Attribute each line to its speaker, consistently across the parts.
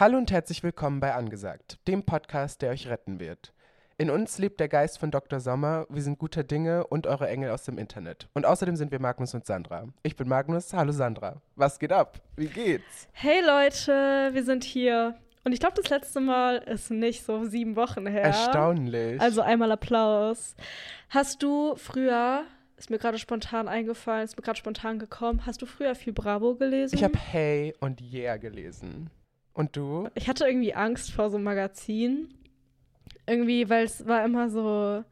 Speaker 1: Hallo und herzlich willkommen bei Angesagt, dem Podcast, der euch retten wird. In uns lebt der Geist von Dr. Sommer, wir sind guter Dinge und eure Engel aus dem Internet. Und außerdem sind wir Magnus und Sandra. Ich bin Magnus, hallo Sandra. Was geht ab? Wie geht's?
Speaker 2: Hey Leute, wir sind hier. Und ich glaube, das letzte Mal ist nicht so sieben Wochen her.
Speaker 1: Erstaunlich.
Speaker 2: Also einmal Applaus. Hast du früher, ist mir gerade spontan eingefallen, ist mir gerade spontan gekommen, hast du früher viel Bravo gelesen?
Speaker 1: ich habe Hey und Yeah gelesen. Und du?
Speaker 2: Ich hatte irgendwie Angst vor so einem Magazin. Irgendwie, weil es war immer so.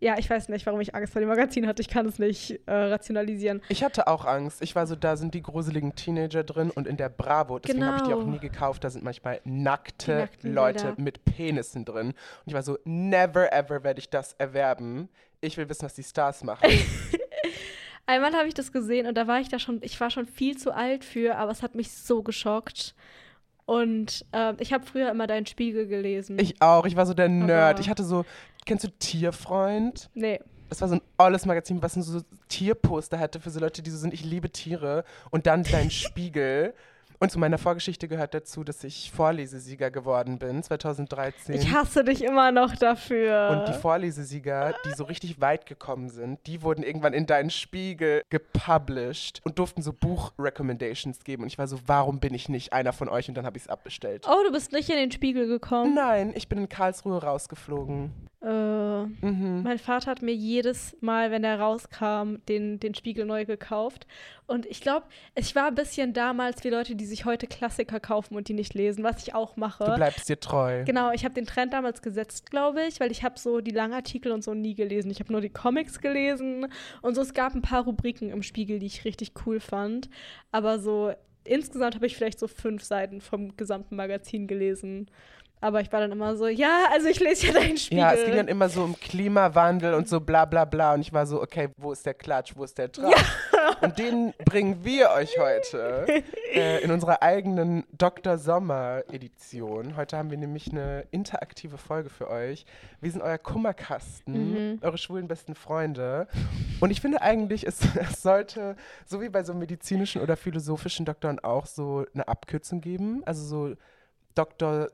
Speaker 2: Ja, ich weiß nicht, warum ich Angst vor dem Magazin hatte. Ich kann es nicht äh, rationalisieren.
Speaker 1: Ich hatte auch Angst. Ich war so, da sind die gruseligen Teenager drin und in der Bravo, deswegen habe ich die auch
Speaker 2: Genau.
Speaker 1: nie gekauft, da sind manchmal nackte Leute
Speaker 2: Bilder.
Speaker 1: mit Penissen drin. Und ich war so, never ever werde ich das erwerben. Ich will wissen, was die Stars machen.
Speaker 2: Einmal habe ich das gesehen und da war ich da schon, ich war schon viel zu alt für, aber es hat mich so geschockt. Und ähm, ich habe früher immer deinen Spiegel gelesen.
Speaker 1: ich auch, ich war so der Nerd.
Speaker 2: Aber-
Speaker 1: Ich hatte so, kennst du Tierfreund?
Speaker 2: nee.
Speaker 1: Das war so ein olles Magazin, was so Tierposter hatte für so Leute, die so sind, ich liebe Tiere. Und dann dein Spiegel. Und zu meiner Vorgeschichte gehört dazu, dass ich Vorlesesieger geworden bin, 2013.
Speaker 2: Ich hasse dich immer noch dafür.
Speaker 1: Und die Vorlesesieger, die so richtig weit gekommen sind, die wurden irgendwann in deinen Spiegel gepublished und durften so Buch-Recommendations geben. Und ich war so, warum bin ich nicht einer von euch? Und dann habe ich es abbestellt.
Speaker 2: oh, du bist nicht in den Spiegel gekommen.
Speaker 1: Nein, ich bin in Karlsruhe rausgeflogen.
Speaker 2: Äh,
Speaker 1: Mhm.
Speaker 2: mein Vater hat mir jedes Mal, wenn er rauskam, den, den Spiegel neu gekauft. Und ich glaube, ich war ein bisschen damals wie Leute, die sich heute Klassiker kaufen und die nicht lesen, was ich auch mache.
Speaker 1: Du bleibst dir treu.
Speaker 2: Genau, ich habe den Trend damals gesetzt, glaube ich, weil ich habe so die Langartikel und so nie gelesen. Ich habe nur die Comics gelesen und so. Es gab ein paar Rubriken im Spiegel, die ich richtig cool fand. Aber so insgesamt habe ich vielleicht so fünf Seiten vom gesamten Magazin gelesen. Aber ich war dann immer so, ja, also ich lese ja deinen Spiegel.
Speaker 1: Ja, es ging dann immer so um Klimawandel und so bla bla bla. Und ich war so, okay, wo ist der Klatsch, wo ist der Tratsch? Und den bringen wir euch heute äh, in unserer eigenen Dr. Sommer-Edition. Heute haben wir nämlich eine interaktive Folge für euch. Wir sind euer Kummerkasten, eure schwulen besten Freunde. Und ich finde eigentlich, es, es sollte, so wie bei so medizinischen oder philosophischen Doktoren auch, so eine Abkürzung geben. Also so Dr.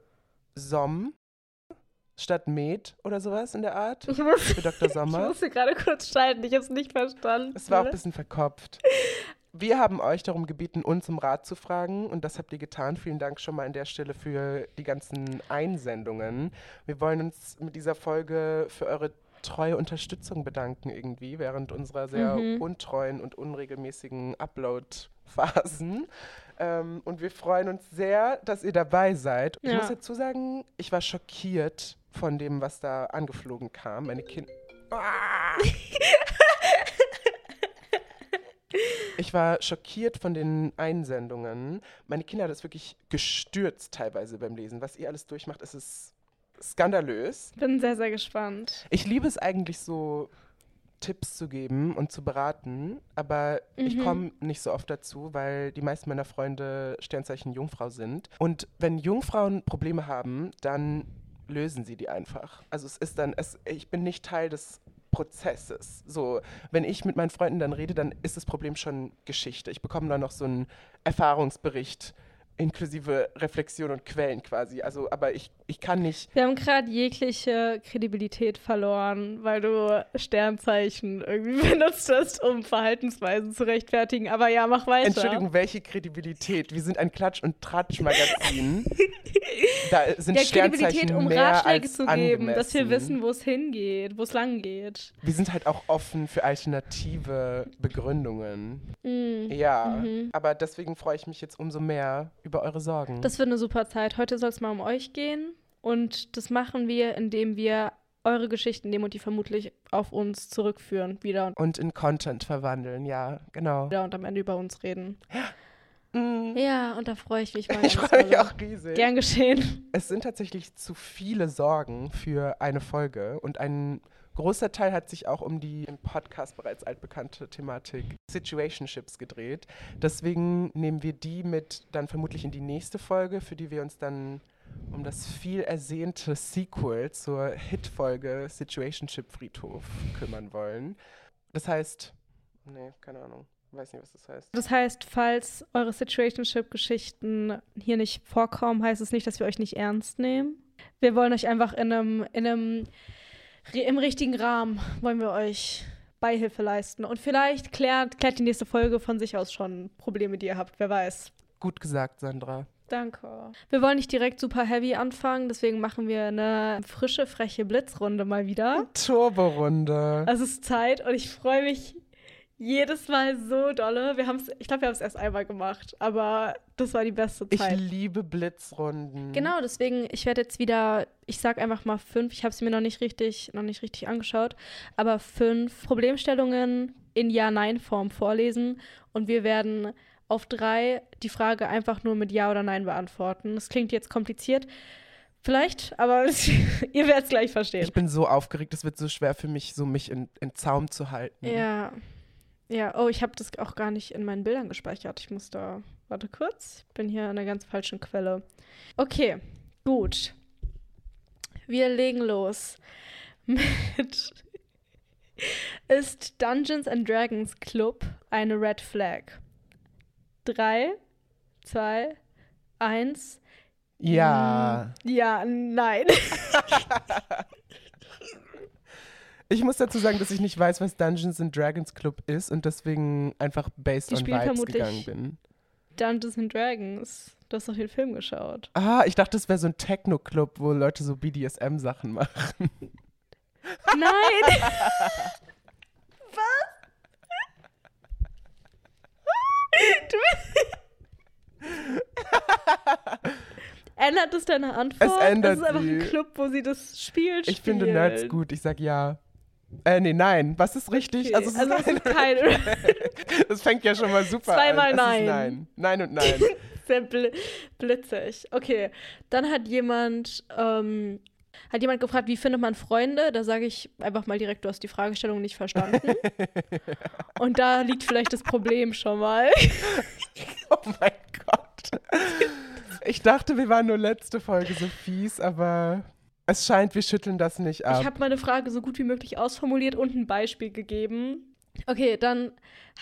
Speaker 1: Som statt Med oder sowas in der Art.
Speaker 2: Ich muss,
Speaker 1: Für Dr.
Speaker 2: ich
Speaker 1: Sommer.
Speaker 2: musste gerade kurz schalten, ich habe es nicht verstanden.
Speaker 1: Es war auch ein bisschen verkopft. Wir haben euch darum gebeten, uns um Rat zu fragen und das habt ihr getan. Vielen Dank schon mal an der Stelle für die ganzen Einsendungen. Wir wollen uns mit dieser Folge für eure treue Unterstützung bedanken irgendwie während unserer sehr
Speaker 2: Mhm.
Speaker 1: untreuen und unregelmäßigen Upload-Phasen. Ähm, und wir freuen uns sehr, dass ihr dabei seid. Ich
Speaker 2: Ja.
Speaker 1: muss dazu sagen, ich war schockiert von dem, was da angeflogen kam. Meine Kinder. Ich war schockiert von den Einsendungen. Meine Kinder hat es wirklich gestürzt teilweise beim Lesen. Was ihr alles durchmacht, ist es skandalös.
Speaker 2: Bin sehr, sehr gespannt.
Speaker 1: Ich liebe es eigentlich so, Tipps zu geben und zu beraten, aber ich
Speaker 2: Mhm.
Speaker 1: komme nicht so oft dazu, weil die meisten meiner Freunde Sternzeichen Jungfrau sind. Und wenn Jungfrauen Probleme haben, dann lösen sie die einfach. Also es ist dann, es, ich bin nicht Teil des Prozesses. So, wenn ich mit meinen Freunden dann rede, dann ist das Problem schon Geschichte. Ich bekomme dann noch so einen Erfahrungsbericht inklusive Reflexion und Quellen quasi. Also, aber ich, ich kann nicht
Speaker 2: Wir haben gerade jegliche Kredibilität verloren, weil du Sternzeichen irgendwie benutzt hast, um Verhaltensweisen zu rechtfertigen. Aber ja, mach weiter.
Speaker 1: Entschuldigung, welche Kredibilität? Wir sind ein Klatsch- und Tratsch-Magazin. da sind
Speaker 2: Ja,
Speaker 1: Sternzeichen
Speaker 2: Kredibilität, um
Speaker 1: mehr
Speaker 2: Ratschläge
Speaker 1: als
Speaker 2: zu geben, dass wir
Speaker 1: angemessen.
Speaker 2: wissen, wo es hingeht, wo es lang geht.
Speaker 1: Wir sind halt auch offen für alternative Begründungen.
Speaker 2: Mm.
Speaker 1: Ja,
Speaker 2: Mhm.
Speaker 1: aber deswegen freue ich mich jetzt umso mehr über eure Sorgen.
Speaker 2: Das wird eine super Zeit. Heute soll es mal um euch gehen. Und das machen wir, indem wir eure Geschichten nehmen und die vermutlich auf uns zurückführen wieder und
Speaker 1: in Content verwandeln, ja, genau.
Speaker 2: wieder und am Ende über uns reden.
Speaker 1: Mm.
Speaker 2: Ja, und da freue ich mich mal.
Speaker 1: Ich freue mich auch riesig.
Speaker 2: Gern geschehen.
Speaker 1: Es sind tatsächlich zu viele Sorgen für eine Folge und ein großer Teil hat sich auch um die im Podcast bereits altbekannte Thematik Situationships gedreht. Deswegen nehmen wir die mit dann vermutlich in die nächste Folge, für die wir uns dann um das viel ersehnte Sequel zur Hitfolge Situationship Friedhof kümmern wollen. Das heißt, nee, keine Ahnung. Weiß nicht, was das heißt.
Speaker 2: Das heißt, falls eure Situationship-Geschichten hier nicht vorkommen, heißt es nicht, dass wir euch nicht ernst nehmen. Wir wollen euch einfach in einem, in einem im richtigen Rahmen wollen wir euch Beihilfe leisten. Und vielleicht klärt, klärt die nächste Folge von sich aus schon Probleme, die ihr habt. Wer weiß.
Speaker 1: Gut gesagt, Sandra.
Speaker 2: Danke. Wir wollen nicht direkt super heavy anfangen, deswegen machen wir eine frische, freche Blitzrunde mal wieder.
Speaker 1: Turborunde.
Speaker 2: Es ist Zeit und ich freue mich jedes Mal so dolle. Wir haben's, ich glaube, wir haben es erst einmal gemacht, aber das war die beste Zeit.
Speaker 1: Ich liebe Blitzrunden.
Speaker 2: Genau, deswegen, ich werde jetzt wieder, ich sag einfach mal fünf, ich habe sie mir noch nicht richtig, noch nicht richtig angeschaut, aber fünf Problemstellungen in Ja-Nein-Form vorlesen und wir werden auf drei die Frage einfach nur mit Ja oder Nein beantworten. Das klingt jetzt kompliziert. Vielleicht, aber ihr werdet es gleich verstehen.
Speaker 1: Ich bin so aufgeregt, es wird so schwer für mich, so mich in, in Zaum zu halten.
Speaker 2: Ja. Ja, oh, ich habe das auch gar nicht in meinen Bildern gespeichert. Ich muss da, warte kurz, ich bin hier an einer ganz falschen Quelle. Okay, gut. Wir legen los mit Ist Dungeons and Dragons Club eine Red Flag? Drei, zwei, eins.
Speaker 1: Ja.
Speaker 2: Mm, ja, nein.
Speaker 1: Ich muss dazu sagen, dass ich nicht weiß, was Dungeons and Dragons Club ist und deswegen einfach based
Speaker 2: Die
Speaker 1: on Vibes
Speaker 2: vermutlich-
Speaker 1: gegangen bin.
Speaker 2: Dungeons and Dragons. Du hast doch den Film geschaut.
Speaker 1: Ah, ich dachte, das wäre so ein Techno-Club, wo Leute so BDSM-Sachen machen.
Speaker 2: Nein! Was? Ändert es deine Antwort?
Speaker 1: Es ändert
Speaker 2: Es ist einfach ein. Club, wo sie das Spiel spielen.
Speaker 1: Ich finde Nerds gut, ich sag ja. Äh, nee, nein. Was ist richtig?
Speaker 2: Okay.
Speaker 1: Also, es
Speaker 2: Also,
Speaker 1: ist
Speaker 2: kein
Speaker 1: das fängt ja schon mal super
Speaker 2: Zweimal
Speaker 1: an. Es
Speaker 2: nein.
Speaker 1: Nein. Nein und nein.
Speaker 2: sehr bl blitzig. Okay, dann hat jemand, ähm, hat jemand gefragt, wie findet man Freunde? Da sage ich einfach mal direkt, du hast die Fragestellung nicht verstanden. Und da liegt vielleicht das Problem schon mal.
Speaker 1: oh mein Gott. Ich dachte, wir waren nur letzte Folge so fies, aber es scheint, wir schütteln das nicht ab.
Speaker 2: Ich habe meine Frage so gut wie möglich ausformuliert und ein Beispiel gegeben. Okay, dann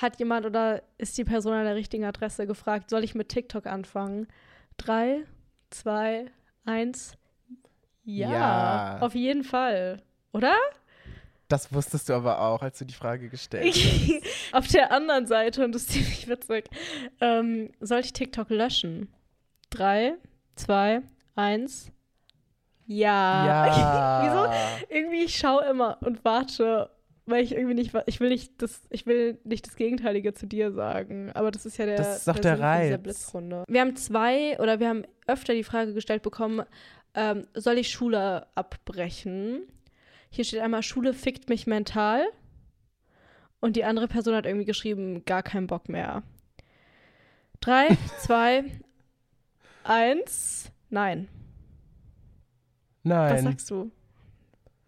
Speaker 2: hat jemand oder ist die Person an der richtigen Adresse gefragt, soll ich mit TikTok anfangen? Drei, zwei, eins. Ja,
Speaker 1: Ja.
Speaker 2: auf jeden Fall. Oder?
Speaker 1: das wusstest du aber auch, als du die Frage gestellt hast.
Speaker 2: auf der anderen Seite, und das ist ziemlich witzig, ähm, soll ich TikTok löschen? Drei, zwei, eins. Ja.
Speaker 1: Ja.
Speaker 2: Wieso? irgendwie ich schaue immer und warte, weil ich irgendwie nicht, ich will nicht das, ich will nicht das Gegenteilige zu dir sagen. Aber das ist ja der,
Speaker 1: Das ist doch der
Speaker 2: dieser
Speaker 1: Reiz.
Speaker 2: Blitzrunde. Wir haben zwei oder wir haben öfter die Frage gestellt bekommen, ähm, soll ich Schule abbrechen? Hier steht einmal, Schule fickt mich mental. Und die andere Person hat irgendwie geschrieben, gar keinen Bock mehr. Drei, zwei, eins, nein. Was
Speaker 1: Nein.
Speaker 2: sagst du?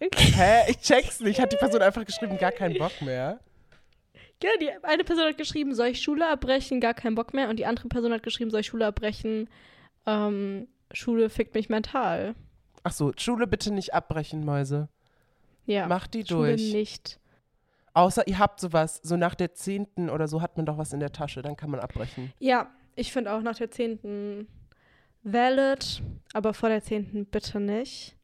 Speaker 1: Hä? Ich check's nicht. Hat die Person einfach geschrieben, gar keinen Bock mehr?
Speaker 2: Ja, die eine Person hat geschrieben, soll ich Schule abbrechen, gar keinen Bock mehr. Und die andere Person hat geschrieben, soll ich Schule abbrechen, ähm, Schule fickt mich mental.
Speaker 1: Ach so, Schule bitte nicht abbrechen, Mäuse.
Speaker 2: Ja,
Speaker 1: Macht die
Speaker 2: Schule
Speaker 1: durch.
Speaker 2: nicht.
Speaker 1: Außer ihr habt sowas, so nach der zehnten oder so hat man doch was in der Tasche, dann kann man abbrechen.
Speaker 2: Ja, ich finde auch nach der 10. valid, aber vor der 10. bitte nicht.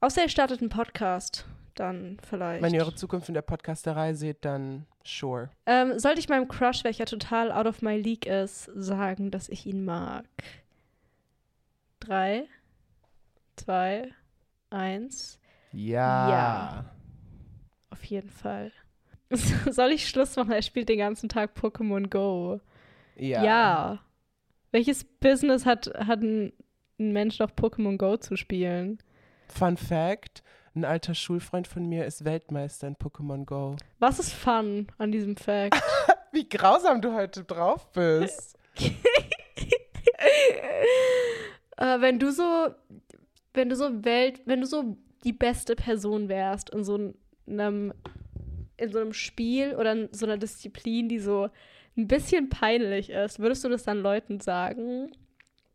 Speaker 2: Außer ihr startet einen Podcast, dann vielleicht.
Speaker 1: Wenn ihr eure Zukunft in der Podcasterei seht, dann sure.
Speaker 2: ähm, sollte ich meinem Crush, welcher total out of my league ist, sagen, dass ich ihn mag? Drei, zwei, eins.
Speaker 1: Ja.
Speaker 2: Ja. Auf jeden Fall. Soll ich Schluss machen? Er spielt den ganzen Tag Pokémon Go.
Speaker 1: Ja.
Speaker 2: Ja. Welches Business hat, hat ein, ein Mensch noch Pokémon Go zu spielen?
Speaker 1: Fun Fact: Ein alter Schulfreund von mir ist Weltmeister in Pokémon Go.
Speaker 2: Was ist fun an diesem Fact?
Speaker 1: Wie grausam du heute drauf bist.
Speaker 2: äh, wenn du so, wenn du so Welt, wenn du so die beste Person wärst in so einem, in so einem Spiel oder in so einer Disziplin, die so ein bisschen peinlich ist, würdest du das dann Leuten sagen?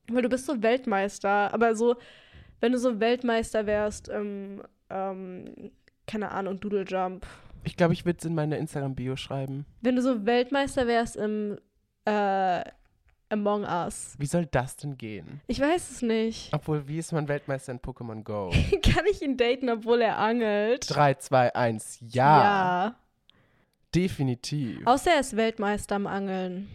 Speaker 2: Weil du bist so Weltmeister, aber so, wenn du so Weltmeister wärst im, ähm, keine Ahnung, Doodle Jump
Speaker 1: Ich glaube, ich würde es in meine Instagram-Bio schreiben.
Speaker 2: Wenn du so Weltmeister wärst im äh, Among Us.
Speaker 1: Wie soll das denn gehen?
Speaker 2: Ich weiß es nicht.
Speaker 1: Obwohl, wie ist man Weltmeister in Pokémon Go?
Speaker 2: Kann ich ihn daten, obwohl er angelt?
Speaker 1: 3, 2, 1, ja.
Speaker 2: ja.
Speaker 1: Definitiv.
Speaker 2: Außer er ist Weltmeister am Angeln.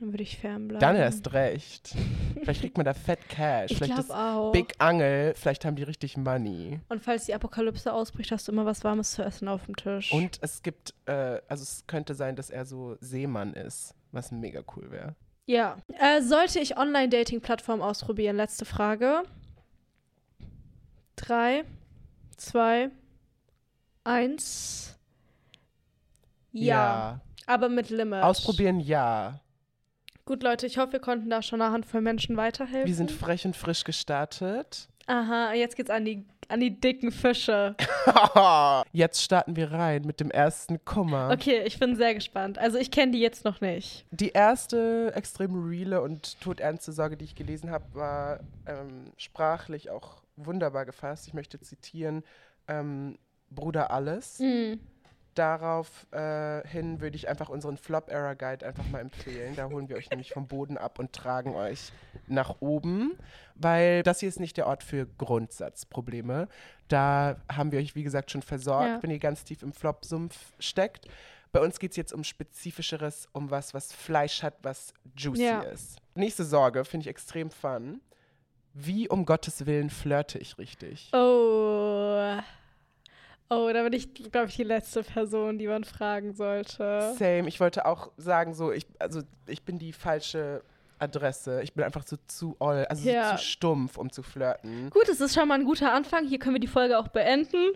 Speaker 2: Dann würde ich fernbleiben.
Speaker 1: Dann erst recht. vielleicht kriegt man da Fett Cash.
Speaker 2: Ich
Speaker 1: vielleicht ist
Speaker 2: auch.
Speaker 1: Big Angel, vielleicht haben die richtig Money.
Speaker 2: Und falls die Apokalypse ausbricht, hast du immer was Warmes zu essen auf dem Tisch.
Speaker 1: Und es gibt, äh, also es könnte sein, dass er so Seemann ist, was mega cool wäre.
Speaker 2: Ja. Äh, sollte ich Online-Dating-Plattformen ausprobieren? Letzte Frage. Drei, zwei, eins. Ja. Aber mit Limit.
Speaker 1: Ausprobieren, ja.
Speaker 2: Gut, Leute, ich hoffe, wir konnten da schon einer Handvoll Menschen weiterhelfen.
Speaker 1: Wir sind frech und frisch gestartet.
Speaker 2: Aha, jetzt geht's an die, an die dicken Fische.
Speaker 1: jetzt starten wir rein mit dem ersten Kummer.
Speaker 2: Okay, ich bin sehr gespannt. Also ich kenne die jetzt noch nicht.
Speaker 1: Die erste extrem reale und todernste Sorge, die ich gelesen habe, war ähm, sprachlich auch wunderbar gefasst. Ich möchte zitieren, ähm, Bruder Alles.
Speaker 2: Mhm.
Speaker 1: Daraufhin äh, würde ich einfach unseren Flop-Error-Guide einfach mal empfehlen. Da holen wir euch nämlich vom Boden ab und tragen euch nach oben, weil das hier ist nicht der Ort für Grundsatzprobleme. Da haben wir euch, wie gesagt, schon versorgt,
Speaker 2: Ja.
Speaker 1: wenn ihr ganz tief im Flop-Sumpf steckt. Bei uns geht es jetzt um spezifischeres, um was, was Fleisch hat, was juicy
Speaker 2: Ja.
Speaker 1: ist. Nächste Sorge finde ich extrem fun. Wie um Gottes Willen flirte ich richtig?
Speaker 2: Oh. Oh, da bin ich, glaube ich, die letzte Person, die man fragen sollte.
Speaker 1: Same. Ich wollte auch sagen, so, ich, also ich bin die falsche Adresse. Ich bin einfach so zu oll, also
Speaker 2: Ja.
Speaker 1: so zu stumpf, um zu flirten.
Speaker 2: Gut, es ist schon mal ein guter Anfang. Hier können wir die Folge auch beenden.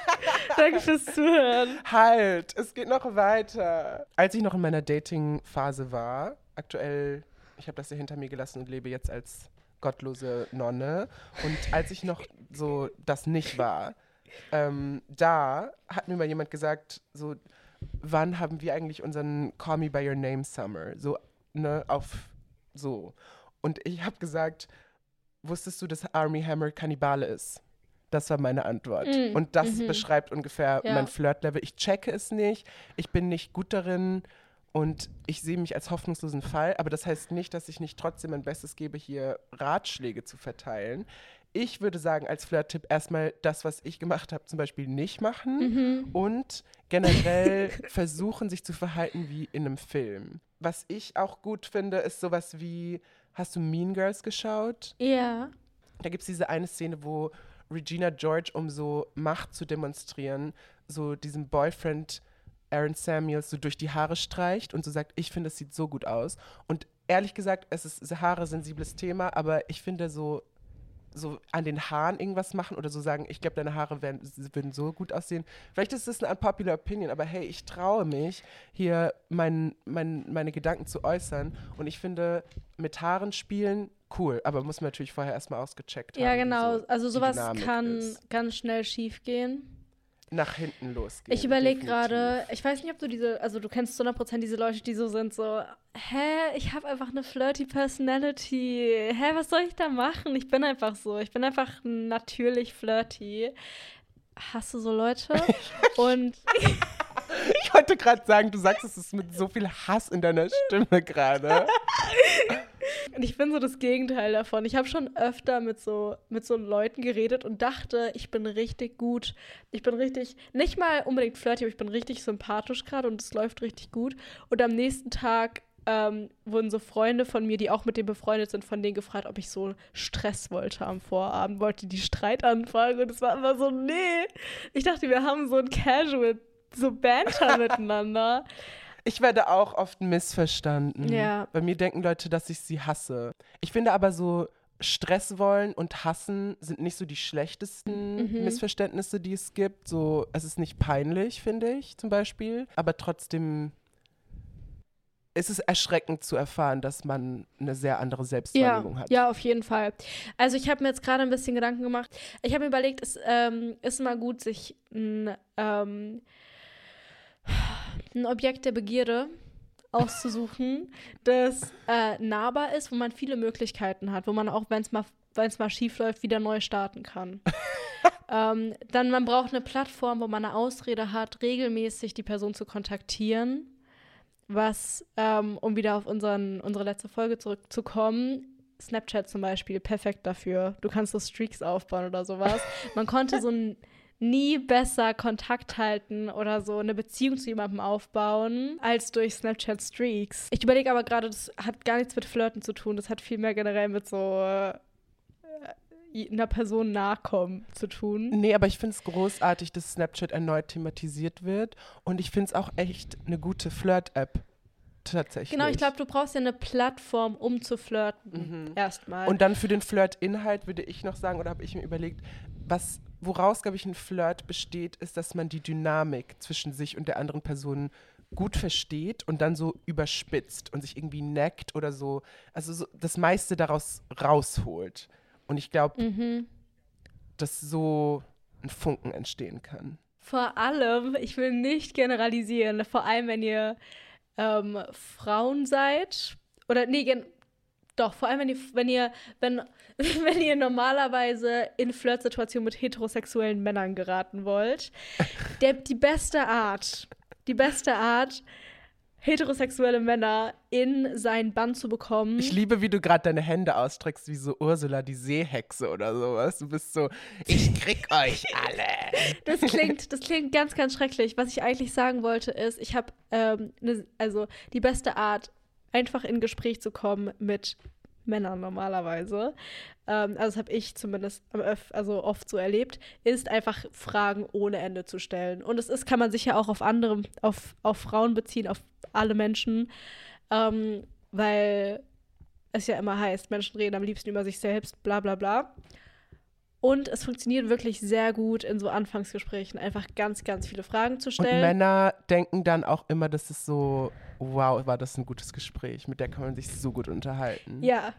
Speaker 2: Danke fürs Zuhören.
Speaker 1: Halt, es geht noch weiter. Als ich noch in meiner Dating-Phase war, aktuell, ich habe das ja hinter mir gelassen und lebe jetzt als gottlose Nonne. Und als ich noch so das nicht war, ähm, da hat mir mal jemand gesagt, so, wann haben wir eigentlich unseren Call Me By Your Name Summer? So, ne, auf so. Und ich habe gesagt, wusstest du, dass Army Hammer Kannibale ist? Das war meine Antwort.
Speaker 2: Mm,
Speaker 1: Und das
Speaker 2: mhm.
Speaker 1: beschreibt ungefähr
Speaker 2: Ja.
Speaker 1: mein Flirtlevel. Ich checke es nicht, ich bin nicht gut darin und ich sehe mich als hoffnungslosen Fall. Aber das heißt nicht, dass ich nicht trotzdem mein Bestes gebe, hier Ratschläge zu verteilen. Ich würde sagen, als Flirt-Tipp erstmal das, was ich gemacht habe, zum Beispiel nicht machen
Speaker 2: Mhm.
Speaker 1: und generell versuchen, sich zu verhalten wie in einem Film. Was ich auch gut finde, ist sowas wie, hast du Mean Girls geschaut?
Speaker 2: Ja.
Speaker 1: Da gibt es diese eine Szene, wo Regina George, um so Macht zu demonstrieren, so diesem Boyfriend Aaron Samuels so durch die Haare streicht und so sagt, ich finde, es sieht so gut aus. Und ehrlich gesagt, es ist ein haare-sensibles Thema, aber ich finde so, so an den Haaren irgendwas machen oder so sagen, ich glaube, deine Haare werden, würden so gut aussehen. Vielleicht ist das eine unpopular opinion, aber hey, ich traue mich, hier mein, mein, meine Gedanken zu äußern. Und ich finde, mit Haaren spielen, cool, aber muss man natürlich vorher erstmal ausgecheckt haben.
Speaker 2: Ja, genau.
Speaker 1: so
Speaker 2: also sowas kann
Speaker 1: ist.
Speaker 2: ganz schnell schief gehen.
Speaker 1: nach hinten losgehen.
Speaker 2: Ich überlege gerade, ich weiß nicht, ob du diese, also du kennst zu 100% diese Leute, die so sind, so, hä, ich habe einfach eine flirty Personality. Hä, was soll ich da machen? Ich bin einfach so. Ich bin einfach natürlich flirty. Hast du so Leute? Und
Speaker 1: Ich wollte gerade sagen, du sagst es ist mit so viel Hass in deiner Stimme gerade.
Speaker 2: Und ich bin so das Gegenteil davon. Ich habe schon öfter mit so, mit so Leuten geredet und dachte, ich bin richtig gut. Ich bin richtig, nicht mal unbedingt flirty, aber ich bin richtig sympathisch gerade und es läuft richtig gut. Und am nächsten Tag ähm, wurden so Freunde von mir, die auch mit dem befreundet sind, von denen gefragt, ob ich so Stress wollte am Vorabend, wollte die Streit anfangen. Und es war immer so, nee. Ich dachte, wir haben so ein Casual, so Banter miteinander.
Speaker 1: Ich werde auch oft missverstanden.
Speaker 2: Ja.
Speaker 1: Bei mir denken Leute, dass ich sie hasse. Ich finde aber so, Stress wollen und hassen sind nicht so die schlechtesten
Speaker 2: Mhm.
Speaker 1: Missverständnisse, die es gibt. So, es ist nicht peinlich, finde ich zum Beispiel. Aber trotzdem ist es erschreckend zu erfahren, dass man eine sehr andere
Speaker 2: Ja,
Speaker 1: Selbstwahrnehmung hat.
Speaker 2: ja, auf jeden Fall. Also ich habe mir jetzt gerade ein bisschen Gedanken gemacht. Ich habe mir überlegt, es ähm, ist immer gut, sich ein, ähm, ein Objekt der Begierde auszusuchen, das äh, nahbar ist, wo man viele Möglichkeiten hat, wo man auch, wenn es mal, wenn's mal schief läuft, wieder neu starten kann. ähm, dann man braucht eine Plattform, wo man eine Ausrede hat, regelmäßig die Person zu kontaktieren. Was, ähm, um wieder auf unseren, unsere letzte Folge zurückzukommen, Snapchat zum Beispiel, perfekt dafür. Du kannst so Streaks aufbauen oder sowas. Man konnte so ein nie besser Kontakt halten oder so eine Beziehung zu jemandem aufbauen als durch Snapchat Streaks. Ich überlege aber gerade, das hat gar nichts mit Flirten zu tun. Das hat viel mehr generell mit so äh, einer Person nachkommen zu tun.
Speaker 1: Nee, aber ich finde es großartig, dass Snapchat erneut thematisiert wird. Und ich finde es auch echt eine gute Flirt-App. Tatsächlich.
Speaker 2: Genau, ich glaube, du brauchst ja eine Plattform, um zu flirten. Mhm. Erstmal.
Speaker 1: Und dann für den Flirt-Inhalt würde ich noch sagen, oder habe ich mir überlegt, was, woraus, glaube ich, ein Flirt besteht, ist, dass man die Dynamik zwischen sich und der anderen Person gut versteht und dann so überspitzt und sich irgendwie neckt oder so, also so das meiste daraus rausholt. Und ich glaube, mhm. dass so ein Funken entstehen kann.
Speaker 2: Vor allem, ich will nicht generalisieren, vor allem wenn ihr ähm, Frauen seid, oder nee, doch, vor allem wenn ihr, wenn ihr, wenn, wenn ihr normalerweise in Flirtsituationen mit heterosexuellen Männern geraten wollt, der, die beste Art, die beste Art, heterosexuelle Männer in seinen Bann zu bekommen.
Speaker 1: Ich liebe, wie du gerade deine Hände ausstreckst, wie so Ursula, die Seehexe oder sowas. Du bist so, ich krieg euch alle.
Speaker 2: Das klingt, das klingt ganz, ganz schrecklich. Was ich eigentlich sagen wollte, ist, ich habe, ähm, ne, also die beste Art, einfach in Gespräch zu kommen mit Männern normalerweise, ähm, also das habe ich zumindest also oft so erlebt, ist einfach Fragen ohne Ende zu stellen. Und es ist, kann man sich ja auch auf andere, auf, auf Frauen beziehen, auf alle Menschen, ähm, weil es ja immer heißt, Menschen reden am liebsten über sich selbst, bla bla bla. Und es funktioniert wirklich sehr gut in so Anfangsgesprächen, einfach ganz, ganz viele Fragen zu stellen.
Speaker 1: Und Männer denken dann auch immer, das ist so, wow, war das ein gutes Gespräch, mit der kann man sich so gut unterhalten.
Speaker 2: Ja,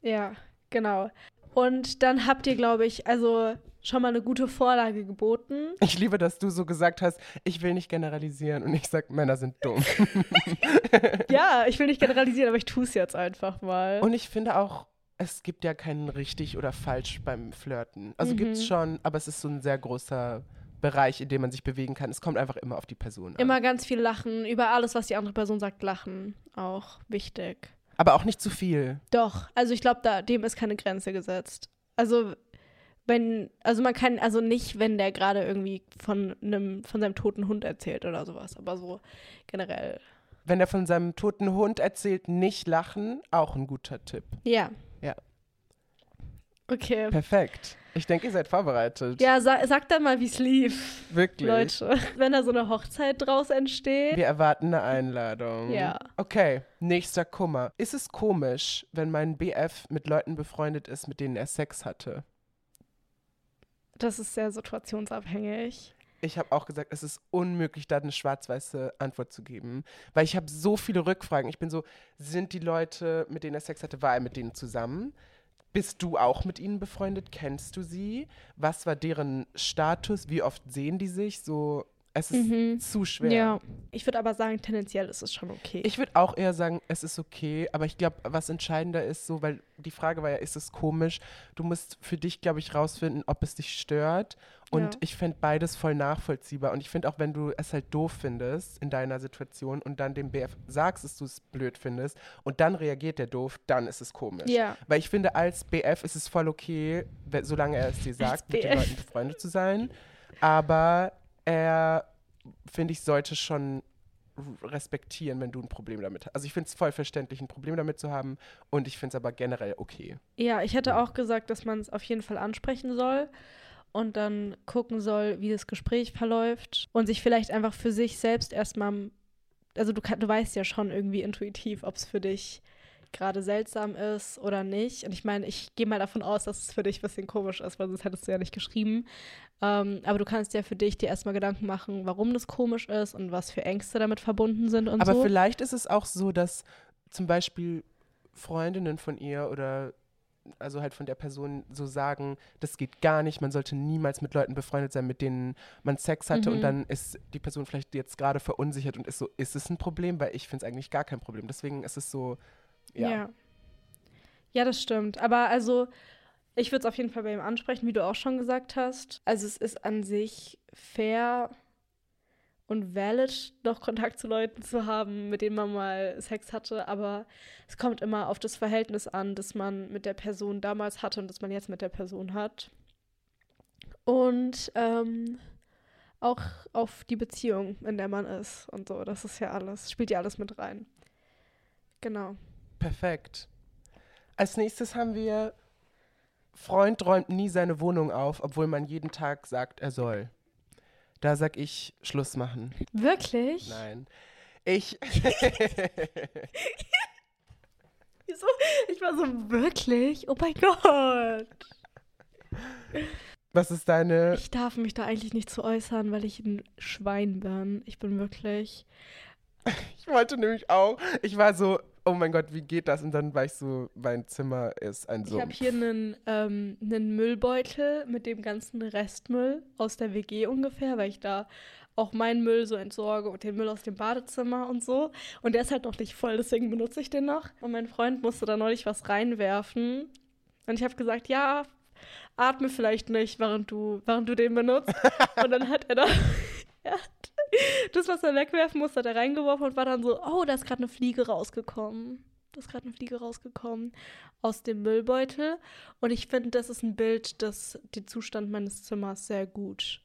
Speaker 2: ja, genau. Und dann habt ihr, glaube ich, also schon mal eine gute Vorlage geboten.
Speaker 1: Ich liebe, dass du so gesagt hast, ich will nicht generalisieren und ich sage, Männer sind dumm.
Speaker 2: ja, ich will nicht generalisieren, aber ich tue es jetzt einfach mal.
Speaker 1: Und ich finde auch, es gibt ja keinen richtig oder falsch beim Flirten. Also mhm. gibt es schon, aber es ist so ein sehr großer Bereich, in dem man sich bewegen kann. Es kommt einfach immer auf die Person an.
Speaker 2: Immer ganz viel lachen, über alles, was die andere Person sagt, lachen. Auch wichtig.
Speaker 1: Aber auch nicht zu viel.
Speaker 2: Doch, also ich glaube, dem ist keine Grenze gesetzt. Also wenn, also man kann, also nicht, wenn der gerade irgendwie von einem, von seinem toten Hund erzählt oder sowas, aber so generell.
Speaker 1: Wenn er von seinem toten Hund erzählt, nicht lachen, auch ein guter Tipp.
Speaker 2: Ja. Okay.
Speaker 1: Perfekt. Ich denke, ihr seid vorbereitet.
Speaker 2: Ja, sa sag dann mal, wie es lief.
Speaker 1: Wirklich.
Speaker 2: Leute, wenn da so eine Hochzeit draus entsteht.
Speaker 1: Wir erwarten eine Einladung.
Speaker 2: Ja.
Speaker 1: Okay, nächster Kummer. Ist es komisch, wenn mein BF mit Leuten befreundet ist, mit denen er Sex hatte?
Speaker 2: Das ist sehr situationsabhängig.
Speaker 1: Ich habe auch gesagt, es ist unmöglich, da eine schwarz-weiße Antwort zu geben, weil ich habe so viele Rückfragen. Ich bin so, sind die Leute, mit denen er Sex hatte, war er mit denen zusammen? Bist du auch mit ihnen befreundet? Kennst du sie? Was war deren Status? Wie oft sehen die sich? So, es ist mhm. zu schwer.
Speaker 2: Ja, ich würde aber sagen, tendenziell ist es schon okay.
Speaker 1: Ich würde auch eher sagen, es ist okay, aber ich glaube, was entscheidender ist, so, weil die Frage war ja, ist es komisch? Du musst für dich, glaube ich, rausfinden, ob es dich stört. Und ja. ich fände beides voll nachvollziehbar. Und ich finde auch, wenn du es halt doof findest in deiner Situation und dann dem BF sagst, dass du es blöd findest und dann reagiert der doof, dann ist es komisch.
Speaker 2: Ja.
Speaker 1: Weil ich finde, als BF ist es voll okay, solange er es dir sagt, mit den Leuten befreundet zu sein. Aber er, finde ich, sollte schon respektieren, wenn du ein Problem damit hast. Also ich finde es voll verständlich, ein Problem damit zu haben und ich finde es aber generell okay.
Speaker 2: Ja, ich hätte auch gesagt, dass man es auf jeden Fall ansprechen soll und dann gucken soll, wie das Gespräch verläuft und sich vielleicht einfach für sich selbst erstmal, also du, du weißt ja schon irgendwie intuitiv, ob es für dich gerade seltsam ist oder nicht. Und ich meine, ich gehe mal davon aus, dass es für dich ein bisschen komisch ist, weil sonst hättest du ja nicht geschrieben. Ähm, aber du kannst ja für dich dir erstmal Gedanken machen, warum das komisch ist und was für Ängste damit verbunden sind und
Speaker 1: aber
Speaker 2: so.
Speaker 1: Aber vielleicht ist es auch so, dass zum Beispiel Freundinnen von ihr oder also halt von der Person so sagen, das geht gar nicht, man sollte niemals mit Leuten befreundet sein, mit denen man Sex hatte mhm. und dann ist die Person vielleicht jetzt gerade verunsichert und ist so, ist es ein Problem? Weil ich finde es eigentlich gar kein Problem. Deswegen ist es so, ja.
Speaker 2: ja. Ja, das stimmt. Aber also Ich würde es auf jeden Fall bei ihm ansprechen, wie du auch schon gesagt hast. Also es ist an sich fair und valid, noch Kontakt zu Leuten zu haben, mit denen man mal Sex hatte, aber es kommt immer auf das Verhältnis an, das man mit der Person damals hatte und das man jetzt mit der Person hat. Und ähm, auch auf die Beziehung, in der man ist und so. Das ist ja alles, spielt ja alles mit rein. Genau.
Speaker 1: Perfekt. Als nächstes haben wir Freund räumt nie seine Wohnung auf, obwohl man jeden Tag sagt, er soll. Da sag ich Schluss machen.
Speaker 2: Wirklich?
Speaker 1: Nein. Ich.
Speaker 2: Wieso? Ich war so wirklich? Oh mein Gott.
Speaker 1: Was ist deine.
Speaker 2: Ich darf mich da eigentlich nicht zu äußern, weil ich ein Schwein bin. Ich bin wirklich.
Speaker 1: Ich wollte nämlich auch. Ich war so, oh mein Gott, wie geht das? Und dann war ich so, mein Zimmer ist ein
Speaker 2: Ich
Speaker 1: Sumpf.
Speaker 2: habe hier einen, ähm, einen Müllbeutel mit dem ganzen Restmüll aus der WG ungefähr, weil ich da auch meinen Müll so entsorge und den Müll aus dem Badezimmer und so. Und der ist halt noch nicht voll, deswegen benutze ich den noch. Und mein Freund musste da neulich was reinwerfen. Und ich habe gesagt, ja, atme vielleicht nicht, während du, während du den benutzt. und dann hat er da hat das, was er wegwerfen musste, hat er reingeworfen und war dann so, oh, da ist gerade eine Fliege rausgekommen. Da ist gerade eine Fliege rausgekommen aus dem Müllbeutel. Und ich finde, das ist ein Bild, das den Zustand meines Zimmers sehr gut,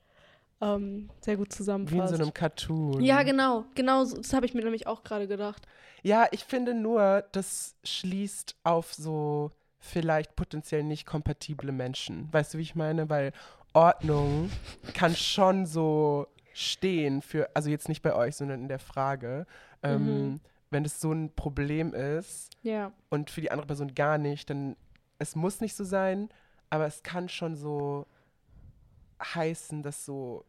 Speaker 2: ähm, sehr gut
Speaker 1: Wie in
Speaker 2: zusammenfasst.
Speaker 1: so einem Cartoon.
Speaker 2: ja, genau, genau, so- das habe ich mir nämlich auch gerade gedacht.
Speaker 1: Ja, ich finde nur, das schließt auf so vielleicht potenziell nicht kompatible Menschen. Weißt du, wie ich meine? Weil Ordnung kann schon so stehen für, also jetzt nicht bei euch, sondern in der Frage. Ähm,
Speaker 2: Mhm.
Speaker 1: Wenn es so ein Problem ist
Speaker 2: Ja,
Speaker 1: und für die andere Person gar nicht, dann es muss nicht so sein, aber es kann schon so heißen, dass so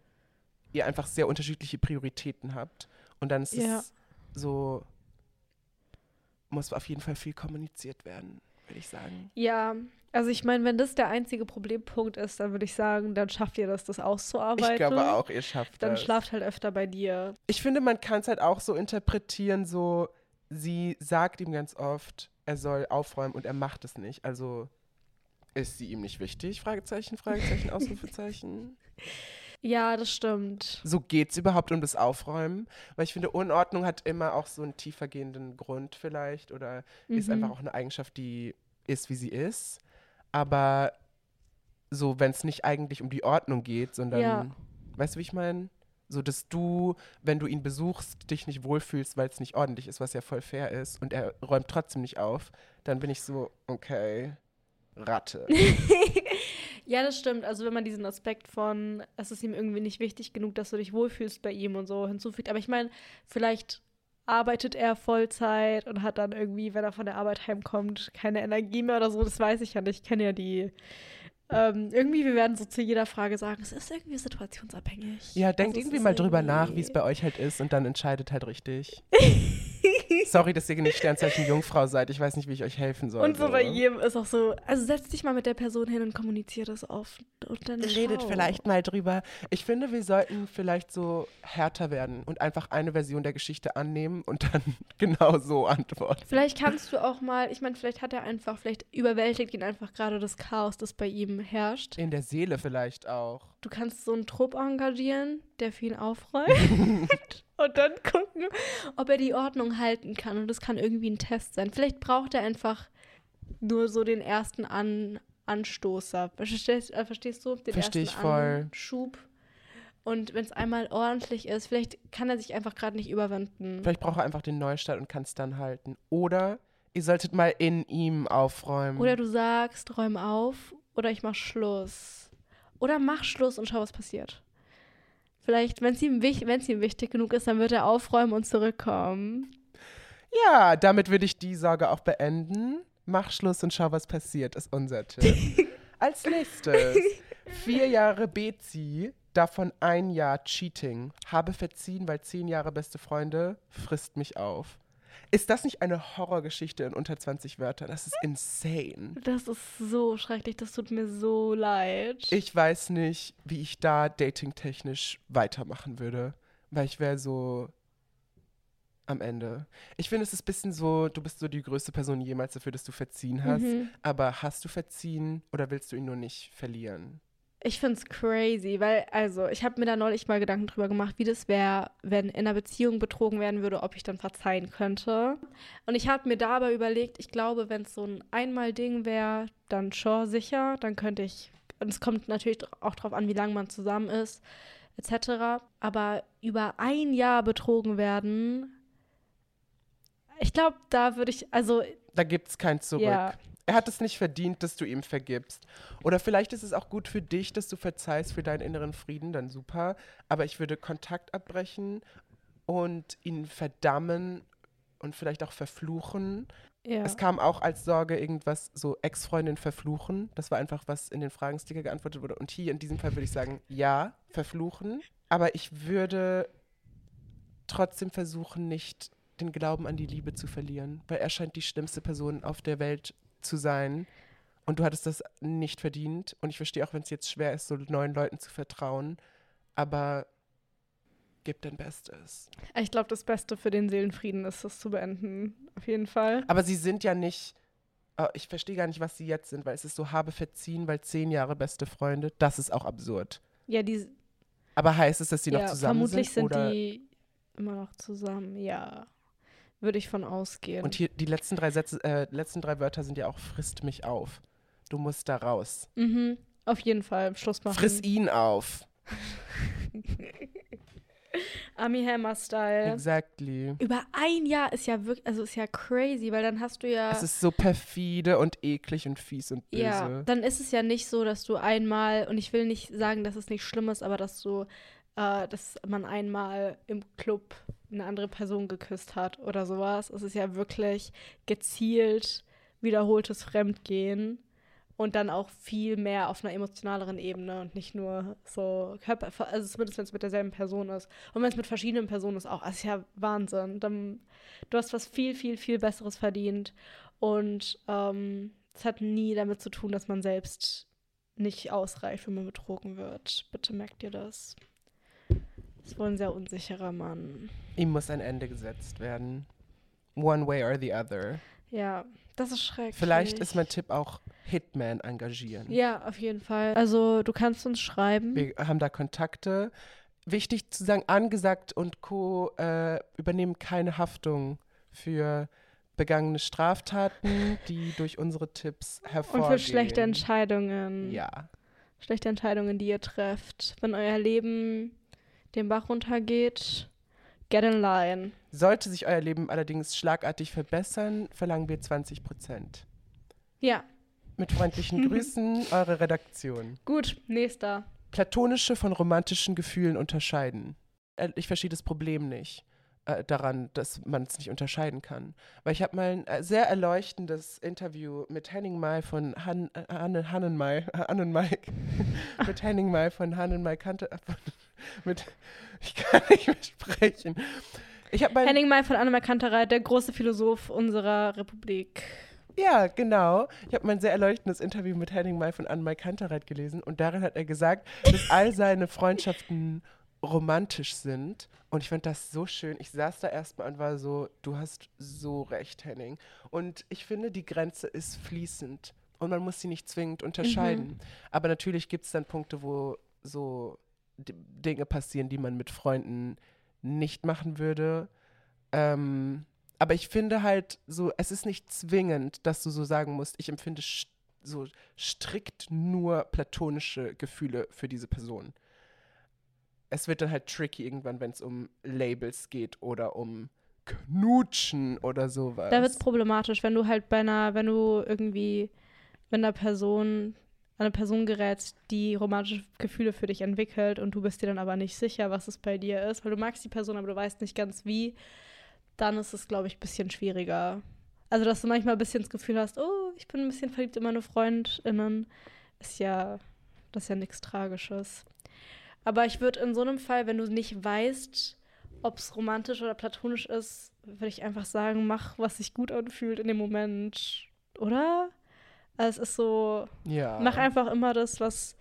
Speaker 1: ihr einfach sehr unterschiedliche Prioritäten habt und dann ist
Speaker 2: Ja.
Speaker 1: es so muss auf jeden Fall viel kommuniziert werden, würde ich sagen.
Speaker 2: ja. Also ich meine, wenn das der einzige Problempunkt ist, dann würde ich sagen, dann schafft ihr das, das auszuarbeiten.
Speaker 1: Ich glaube auch, ihr schafft
Speaker 2: Dann
Speaker 1: das.
Speaker 2: schlaft halt öfter bei dir.
Speaker 1: Ich finde, man kann es halt auch so interpretieren, so sie sagt ihm ganz oft, er soll aufräumen und er macht es nicht. Also ist sie ihm nicht wichtig? Fragezeichen, Fragezeichen, Ausrufezeichen.
Speaker 2: Ja, das stimmt.
Speaker 1: So geht es überhaupt um das Aufräumen? Weil ich finde, Unordnung hat immer auch so einen tiefergehenden Grund vielleicht oder ist
Speaker 2: Mhm.
Speaker 1: einfach auch eine Eigenschaft, die ist, wie sie ist. Aber so, wenn es nicht eigentlich um die Ordnung geht, sondern,
Speaker 2: Ja.
Speaker 1: weißt du, wie ich meine? So, dass du, wenn du ihn besuchst, dich nicht wohlfühlst, weil es nicht ordentlich ist, was ja voll fair ist, und er räumt trotzdem nicht auf, dann bin ich so, okay, Ratte.
Speaker 2: Ja, das stimmt. Also wenn man diesen Aspekt von, es ist ihm irgendwie nicht wichtig genug, dass du dich wohlfühlst bei ihm und so hinzufügt. Aber ich meine, vielleicht arbeitet er Vollzeit und hat dann irgendwie, wenn er von der Arbeit heimkommt, keine Energie mehr oder so. Das weiß ich ja nicht. Ich kenne ja die. Ähm, irgendwie, wir werden so zu jeder Frage sagen, es ist irgendwie situationsabhängig.
Speaker 1: Ja, denkt
Speaker 2: Also
Speaker 1: irgendwie mal drüber nach, wie es
Speaker 2: irgendwie-
Speaker 1: bei euch halt ist, und dann entscheidet halt richtig. Sorry, dass ihr nicht Sternzeichen Jungfrau seid. Ich weiß nicht, wie ich euch helfen soll.
Speaker 2: Und so bei jedem ist auch so, also setz dich mal mit der Person hin und kommunizier das oft. Und dann
Speaker 1: Redet
Speaker 2: schau.
Speaker 1: vielleicht mal drüber. Ich finde, wir sollten vielleicht so härter werden und einfach eine Version der Geschichte annehmen und dann genau so antworten.
Speaker 2: Vielleicht kannst du auch mal, ich meine, vielleicht hat er einfach, vielleicht überwältigt ihn einfach gerade das Chaos, das bei ihm herrscht.
Speaker 1: In der Seele vielleicht auch.
Speaker 2: Du kannst so einen Trupp engagieren, der für ihn aufräumt. und dann gucken, ob er die Ordnung halten kann. Und das kann irgendwie ein Test sein. Vielleicht braucht er einfach nur so den ersten An Anstoßer. Verstehst, äh, verstehst du? Den
Speaker 1: Versteh
Speaker 2: ersten
Speaker 1: ich voll.
Speaker 2: Anschub. Und wenn es einmal ordentlich ist, vielleicht kann er sich einfach gerade nicht überwinden.
Speaker 1: Vielleicht braucht er einfach den Neustart und kann es dann halten. Oder ihr solltet mal in ihm aufräumen.
Speaker 2: Oder du sagst, räum auf oder ich mach Schluss. Oder mach Schluss und schau, was passiert. Vielleicht, wenn es ihm, wenn's ihm wichtig genug ist, dann wird er aufräumen und zurückkommen.
Speaker 1: ja, damit würde ich die Sorge auch beenden. Mach Schluss und schau, was passiert, ist unser Tipp. Als nächstes, vier Jahre Bezi, davon ein Jahr Cheating. Habe verziehen, weil zehn Jahre beste Freunde frisst mich auf. Ist das nicht eine Horrorgeschichte in unter 20 Wörtern? Das ist insane.
Speaker 2: Das ist so schrecklich, das tut mir so leid.
Speaker 1: Ich weiß nicht, wie ich da datingtechnisch weitermachen würde. Weil ich wäre so. am Ende. Ich finde, es ist ein bisschen so, du bist so die größte Person jemals dafür, dass du verziehen hast.
Speaker 2: Mhm.
Speaker 1: Aber hast du verziehen oder willst du ihn nur nicht verlieren?
Speaker 2: Ich find's crazy, weil, also, ich habe mir da neulich mal Gedanken drüber gemacht, wie das wäre, wenn in einer Beziehung betrogen werden würde, ob ich dann verzeihen könnte. Und ich habe mir dabei überlegt, ich glaube, wenn es so ein Einmal-Ding wäre, dann schon sicher, dann könnte ich, und es kommt natürlich auch drauf an, wie lange man zusammen ist, etc. Aber über ein Jahr betrogen werden, ich glaube, da würde ich, also,
Speaker 1: Da gibt es kein Zurück.
Speaker 2: ja,
Speaker 1: Er hat es nicht verdient, dass du ihm vergibst. Oder vielleicht ist es auch gut für dich, dass du verzeihst für deinen inneren Frieden, dann super. Aber ich würde Kontakt abbrechen und ihn verdammen und vielleicht auch verfluchen.
Speaker 2: ja.
Speaker 1: Es kam auch als Sorge irgendwas so Ex-Freundin verfluchen. Das war einfach, was in den Fragensticker geantwortet wurde. Und hier in diesem Fall würde ich sagen, ja, verfluchen. Aber ich würde trotzdem versuchen, nicht den Glauben an die Liebe zu verlieren. Weil er scheint die schlimmste Person auf der Welt zu sein. Und du hattest das nicht verdient. Und ich verstehe auch, wenn es jetzt schwer ist, so neuen Leuten zu vertrauen. Aber gib dein Bestes.
Speaker 2: Ich glaube, das Beste für den Seelenfrieden ist, das zu beenden. Auf jeden Fall.
Speaker 1: Aber sie sind ja nicht. äh, ich verstehe gar nicht, was sie jetzt sind, weil es ist so, habe verziehen, weil zehn Jahre beste Freunde. Das ist auch absurd.
Speaker 2: Ja, die,
Speaker 1: Aber heißt es, dass sie
Speaker 2: ja,
Speaker 1: noch zusammen
Speaker 2: vermutlich
Speaker 1: sind?
Speaker 2: sind
Speaker 1: oder?
Speaker 2: die immer noch zusammen. Ja, würde ich von ausgehen.
Speaker 1: Und hier die letzten drei Sätze, äh, letzten drei Wörter sind ja auch frisst mich auf. Du musst da raus.
Speaker 2: mhm, auf jeden Fall Schluss machen.
Speaker 1: Friss ihn auf.
Speaker 2: Army Hammer Style.
Speaker 1: Exactly.
Speaker 2: Über ein Jahr ist ja wirklich, also ist ja crazy, weil dann hast du ja.
Speaker 1: Es ist so perfide und eklig und fies und böse.
Speaker 2: Ja, dann ist es ja nicht so, dass du einmal, und ich will nicht sagen, dass es nicht schlimm ist, aber dass du, äh, dass man einmal im Club eine andere Person geküsst hat oder sowas. Es ist ja wirklich gezielt wiederholtes Fremdgehen und dann auch viel mehr auf einer emotionaleren Ebene und nicht nur so Körper, also zumindest wenn es mit derselben Person ist. Und wenn es mit verschiedenen Personen ist auch, also ist ja Wahnsinn. Dann, du hast was viel, viel, viel Besseres verdient. Und ähm, es hat nie damit zu tun, dass man selbst nicht ausreicht, wenn man betrogen wird. Bitte merkt ihr das. Das ist wohl ein sehr unsicherer Mann.
Speaker 1: Ihm muss ein Ende gesetzt werden. One way or the other.
Speaker 2: Ja, das ist schrecklich.
Speaker 1: Vielleicht ist mein Tipp auch Hitman engagieren.
Speaker 2: Ja, auf jeden Fall. Also, du kannst uns schreiben.
Speaker 1: Wir haben da Kontakte. Wichtig zu sagen, angesagt und Co. Äh, übernehmen keine Haftung für begangene Straftaten, die durch unsere Tipps hervorgehen.
Speaker 2: Und für schlechte Entscheidungen.
Speaker 1: Ja.
Speaker 2: Schlechte Entscheidungen, die ihr trefft. Wenn euer Leben den Bach runtergeht, get in line.
Speaker 1: Sollte sich euer Leben allerdings schlagartig verbessern, verlangen wir 20 Prozent.
Speaker 2: Ja,
Speaker 1: Mit freundlichen Grüßen, eure Redaktion.
Speaker 2: gut, nächster.
Speaker 1: Platonische von romantischen Gefühlen unterscheiden. Äh, Ich verstehe das Problem nicht äh, daran, dass man es nicht unterscheiden kann. Weil ich habe mal ein äh, sehr erleuchtendes Interview mit Henning Mai von Han, äh, Hanne, Hannenmai, äh, Annenmai, mit Henning Mai von Hannenmai Kante, äh, von, mit, ich kann nicht mehr sprechen. Ich habe mal
Speaker 2: Henning May von Annemar Kantereit, der große Philosoph unserer Republik.
Speaker 1: Ja, genau. Ich habe mein sehr erleuchtendes Interview mit Henning May von Anne-Mai Kantereit gelesen und darin hat er gesagt, dass all seine Freundschaften romantisch sind. Und ich fand das so schön. Ich saß da erstmal und war so, du hast so recht, Henning. Und ich finde, die Grenze ist fließend und man muss sie nicht zwingend unterscheiden. Aber natürlich gibt es dann Punkte, wo so Dinge passieren, die man mit Freunden nicht machen würde. Ähm, aber ich finde halt so, es ist nicht zwingend, dass du so sagen musst, ich empfinde st so strikt nur platonische Gefühle für diese Person. Es wird dann halt tricky irgendwann, wenn es um Labels geht oder um Knutschen oder sowas.
Speaker 2: Da wird es problematisch, wenn du halt bei einer, wenn du irgendwie, wenn einer Person, eine Person gerätst, die romantische Gefühle für dich entwickelt und du bist dir dann aber nicht sicher, was es bei dir ist, weil du magst die Person, aber du weißt nicht ganz wie, dann ist es, glaube ich, ein bisschen schwieriger. Also, dass du manchmal ein bisschen das Gefühl hast, oh, ich bin ein bisschen verliebt in meine FreundInnen, ist ja, das ist ja nichts Tragisches. Aber ich würde in so einem Fall, wenn du nicht weißt, ob es romantisch oder platonisch ist, würde ich einfach sagen, mach, was sich gut anfühlt in dem Moment, oder? Also es ist so,
Speaker 1: ja.
Speaker 2: mach einfach immer das, was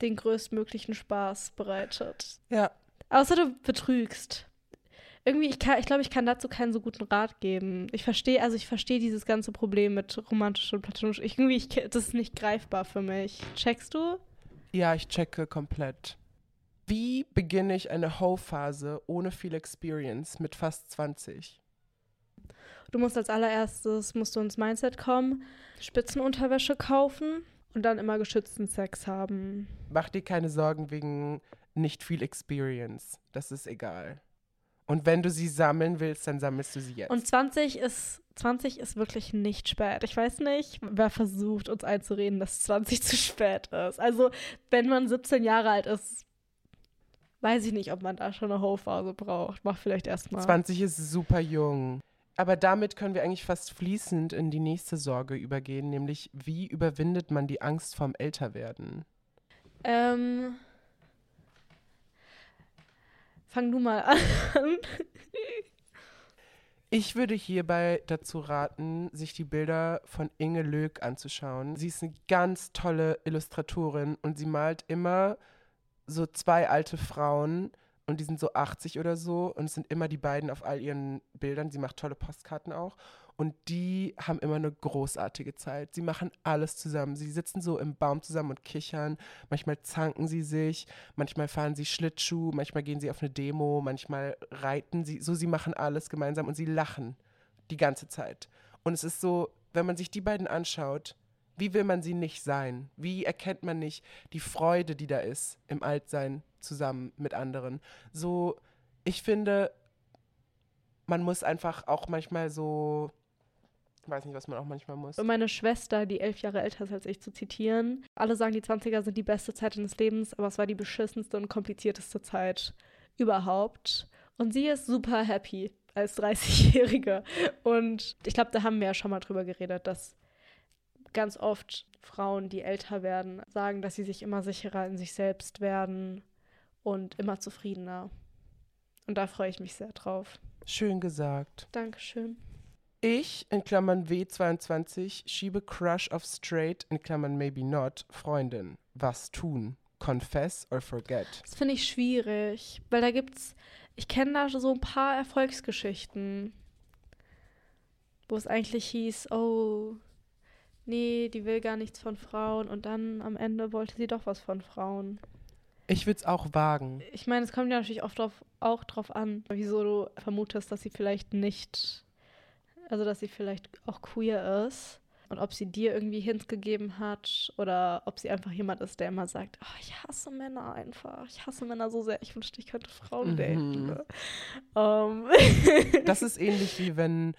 Speaker 2: den größtmöglichen Spaß bereitet.
Speaker 1: Ja,
Speaker 2: Außer du betrügst. irgendwie, ich, kann, ich glaube, ich kann dazu keinen so guten Rat geben. Ich verstehe, also ich verstehe dieses ganze Problem mit romantisch und platonisch. Ich, irgendwie, ich, das ist nicht greifbar für mich. Checkst du?
Speaker 1: Ja, ich checke komplett. Wie beginne ich eine Ho-Phase ohne viel Experience mit fast 20?
Speaker 2: Du musst als allererstes, musst du ins Mindset kommen, Spitzenunterwäsche kaufen und dann immer geschützten Sex haben.
Speaker 1: Mach dir keine Sorgen wegen nicht viel Experience. Das ist egal. Und wenn du sie sammeln willst, dann sammelst du sie jetzt.
Speaker 2: Und 20 ist, 20 ist wirklich nicht spät. Ich weiß nicht, wer versucht, uns einzureden, dass 20 zu spät ist. Also, wenn man 17 Jahre alt ist, weiß ich nicht, ob man da schon eine Ho-Phase braucht. Mach vielleicht erstmal.
Speaker 1: 20 ist super jung. Aber damit können wir eigentlich fast fließend in die nächste Sorge übergehen, nämlich wie überwindet man die Angst vorm Älterwerden?
Speaker 2: Ähm, fang du mal an.
Speaker 1: Ich würde hierbei dazu raten, sich die Bilder von Inge Löck anzuschauen. Sie ist eine ganz tolle Illustratorin und sie malt immer so zwei alte Frauen und die sind so 80 oder so und es sind immer die beiden auf all ihren Bildern. Sie macht tolle Postkarten auch und die haben immer eine großartige Zeit. Sie machen alles zusammen. Sie sitzen so im Baum zusammen und kichern. Manchmal zanken sie sich, manchmal fahren sie Schlittschuh, manchmal gehen sie auf eine Demo, manchmal reiten sie. So, sie machen alles gemeinsam und sie lachen die ganze Zeit. Und es ist so, wenn man sich die beiden anschaut, wie will man sie nicht sein? Wie erkennt man nicht die Freude, die da ist im Altsein zusammen mit anderen? So, ich finde, man muss einfach auch manchmal so, ich weiß nicht, was man auch manchmal muss.
Speaker 2: Um meine Schwester, die elf Jahre älter ist als ich, zu zitieren. Alle sagen, die 20er sind die beste Zeit deines Lebens, aber es war die beschissenste und komplizierteste Zeit überhaupt. Und sie ist super happy als 30-Jährige. Und ich glaube, da haben wir ja schon mal drüber geredet, dass ganz oft Frauen, die älter werden, sagen, dass sie sich immer sicherer in sich selbst werden und immer zufriedener. Und da freue ich mich sehr drauf.
Speaker 1: Schön gesagt.
Speaker 2: Dankeschön.
Speaker 1: Ich, in Klammern W22, schiebe Crush auf Straight, in Klammern Maybe Not, Freundin. Was tun? Confess or forget?
Speaker 2: Das finde ich schwierig, weil da gibt's, ich kenne da so ein paar Erfolgsgeschichten, wo es eigentlich hieß, oh, nee, die will gar nichts von Frauen und dann am Ende wollte sie doch was von Frauen.
Speaker 1: Ich würde es auch wagen.
Speaker 2: Ich meine, es kommt ja natürlich oft drauf, auch drauf an, wieso du vermutest, dass sie vielleicht nicht, also dass sie vielleicht auch queer ist und ob sie dir irgendwie Hints gegeben hat oder ob sie einfach jemand ist, der immer sagt, oh, ich hasse Männer einfach, ich hasse Männer so sehr, ich wünschte, ich könnte Frauen
Speaker 1: Mhm.
Speaker 2: daten. Ne? Ähm.
Speaker 1: Das ist ähnlich wie wenn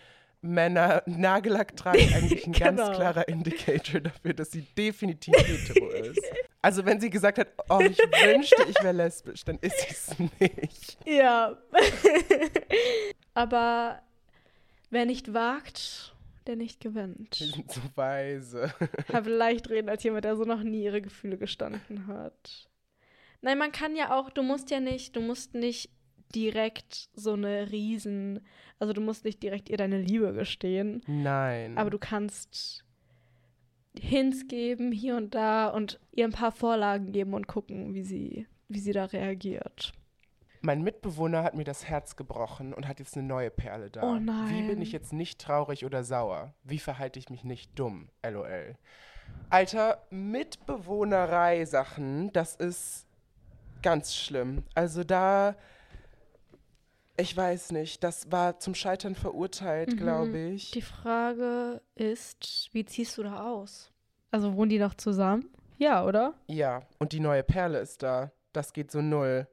Speaker 1: Männer Nagellack tragen, eigentlich ein ganz
Speaker 2: Genau.
Speaker 1: klarer Indicator dafür, dass sie definitiv hetero ist. Also wenn sie gesagt hat, oh, ich wünschte, ich wäre lesbisch, dann ist sie es nicht.
Speaker 2: Ja. Aber wer nicht wagt, der nicht gewinnt.
Speaker 1: sind so weise.
Speaker 2: Habe leicht reden als jemand, der so noch nie ihre Gefühle gestanden hat. Nein, man kann ja auch, du musst ja nicht, du musst nicht direkt so eine Riesen, also du musst nicht direkt ihr deine Liebe gestehen,
Speaker 1: Nein.
Speaker 2: aber du kannst Hints geben hier und da und ihr ein paar Vorlagen geben und gucken, wie sie, wie sie da reagiert.
Speaker 1: Mein Mitbewohner hat mir das Herz gebrochen und hat jetzt eine neue Perle da.
Speaker 2: Oh nein.
Speaker 1: Wie bin ich jetzt nicht traurig oder sauer? Wie verhalte ich mich nicht dumm? LOL. Alter, Mitbewohnerei-Sachen, das ist ganz schlimm. Also da, ich weiß nicht, das war zum Scheitern verurteilt,
Speaker 2: Mhm.
Speaker 1: glaube ich.
Speaker 2: Die Frage ist, wie ziehst du da aus? Also wohnen die noch zusammen? Ja, oder?
Speaker 1: ja, und die neue Perle ist da. Das geht so null.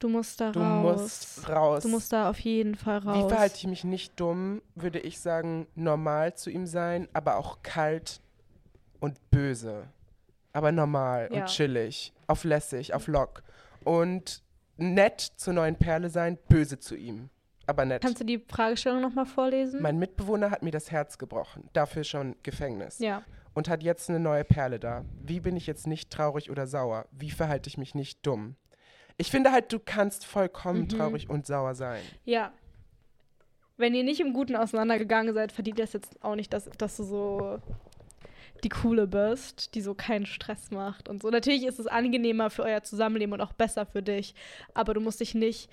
Speaker 2: Du musst da
Speaker 1: Du
Speaker 2: raus.
Speaker 1: musst raus.
Speaker 2: Du musst da auf jeden Fall raus.
Speaker 1: Wie verhalte ich mich nicht dumm, würde ich sagen, normal zu ihm sein, aber auch kalt und böse. Aber normal
Speaker 2: Ja.
Speaker 1: und chillig, auf lässig, auf lock. Und nett zur neuen Perle sein, böse zu ihm. Aber nett.
Speaker 2: Kannst du die Fragestellung nochmal vorlesen?
Speaker 1: mein Mitbewohner hat mir das Herz gebrochen, dafür schon Gefängnis.
Speaker 2: ja.
Speaker 1: Und hat jetzt eine neue Perle da. Wie bin ich jetzt nicht traurig oder sauer? Wie verhalte ich mich nicht dumm? Ich finde halt, du kannst vollkommen
Speaker 2: Mhm.
Speaker 1: traurig und sauer sein.
Speaker 2: Ja. Wenn ihr nicht im Guten auseinandergegangen seid, verdient das jetzt auch nicht, dass, dass du so die Coole bist, die so keinen Stress macht und so. Natürlich ist es angenehmer für euer Zusammenleben und auch besser für dich, aber du musst dich nicht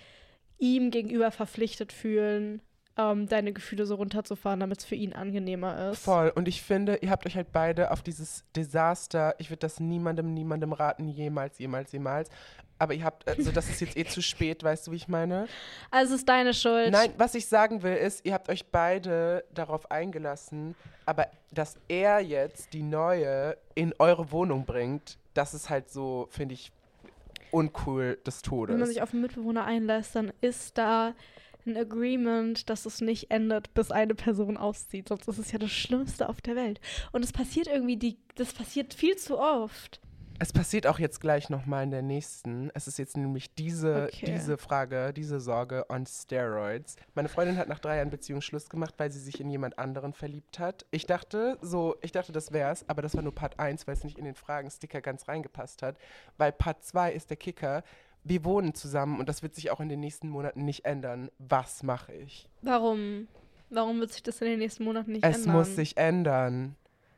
Speaker 2: ihm gegenüber verpflichtet fühlen, ähm, deine Gefühle so runterzufahren, damit es für ihn angenehmer ist.
Speaker 1: Voll. Und ich finde, ihr habt euch halt beide auf dieses Desaster, ich würde das niemandem, niemandem raten, jemals, jemals, jemals. Aber ihr habt, also das ist jetzt eh zu spät, weißt du, wie ich meine?
Speaker 2: Also es ist deine Schuld.
Speaker 1: Nein, was ich sagen will, ist, ihr habt euch beide darauf eingelassen, aber dass er jetzt die neue in eure Wohnung bringt, das ist halt so, finde ich, uncool des Todes.
Speaker 2: Wenn man sich auf einen Mitbewohner einlässt, dann ist da ein Agreement, dass es nicht endet, bis eine Person auszieht. Sonst ist es ja das Schlimmste auf der Welt. Und es passiert irgendwie, die, das passiert viel zu oft.
Speaker 1: Es passiert auch jetzt gleich nochmal in der nächsten. Es ist jetzt nämlich diese,
Speaker 2: Okay.
Speaker 1: diese Frage, diese Sorge on Steroids. Meine Freundin hat nach drei Jahren Beziehung Schluss gemacht, weil sie sich in jemand anderen verliebt hat. Ich dachte, so, ich dachte, das wär's, aber das war nur Part 1, weil es nicht in den Fragensticker ganz reingepasst hat. Weil Part 2 ist der Kicker. Wir wohnen zusammen und das wird sich auch in den nächsten Monaten nicht ändern. Was mache ich?
Speaker 2: Warum? Warum wird sich das in den nächsten Monaten nicht
Speaker 1: Es
Speaker 2: ändern?
Speaker 1: muss sich ändern.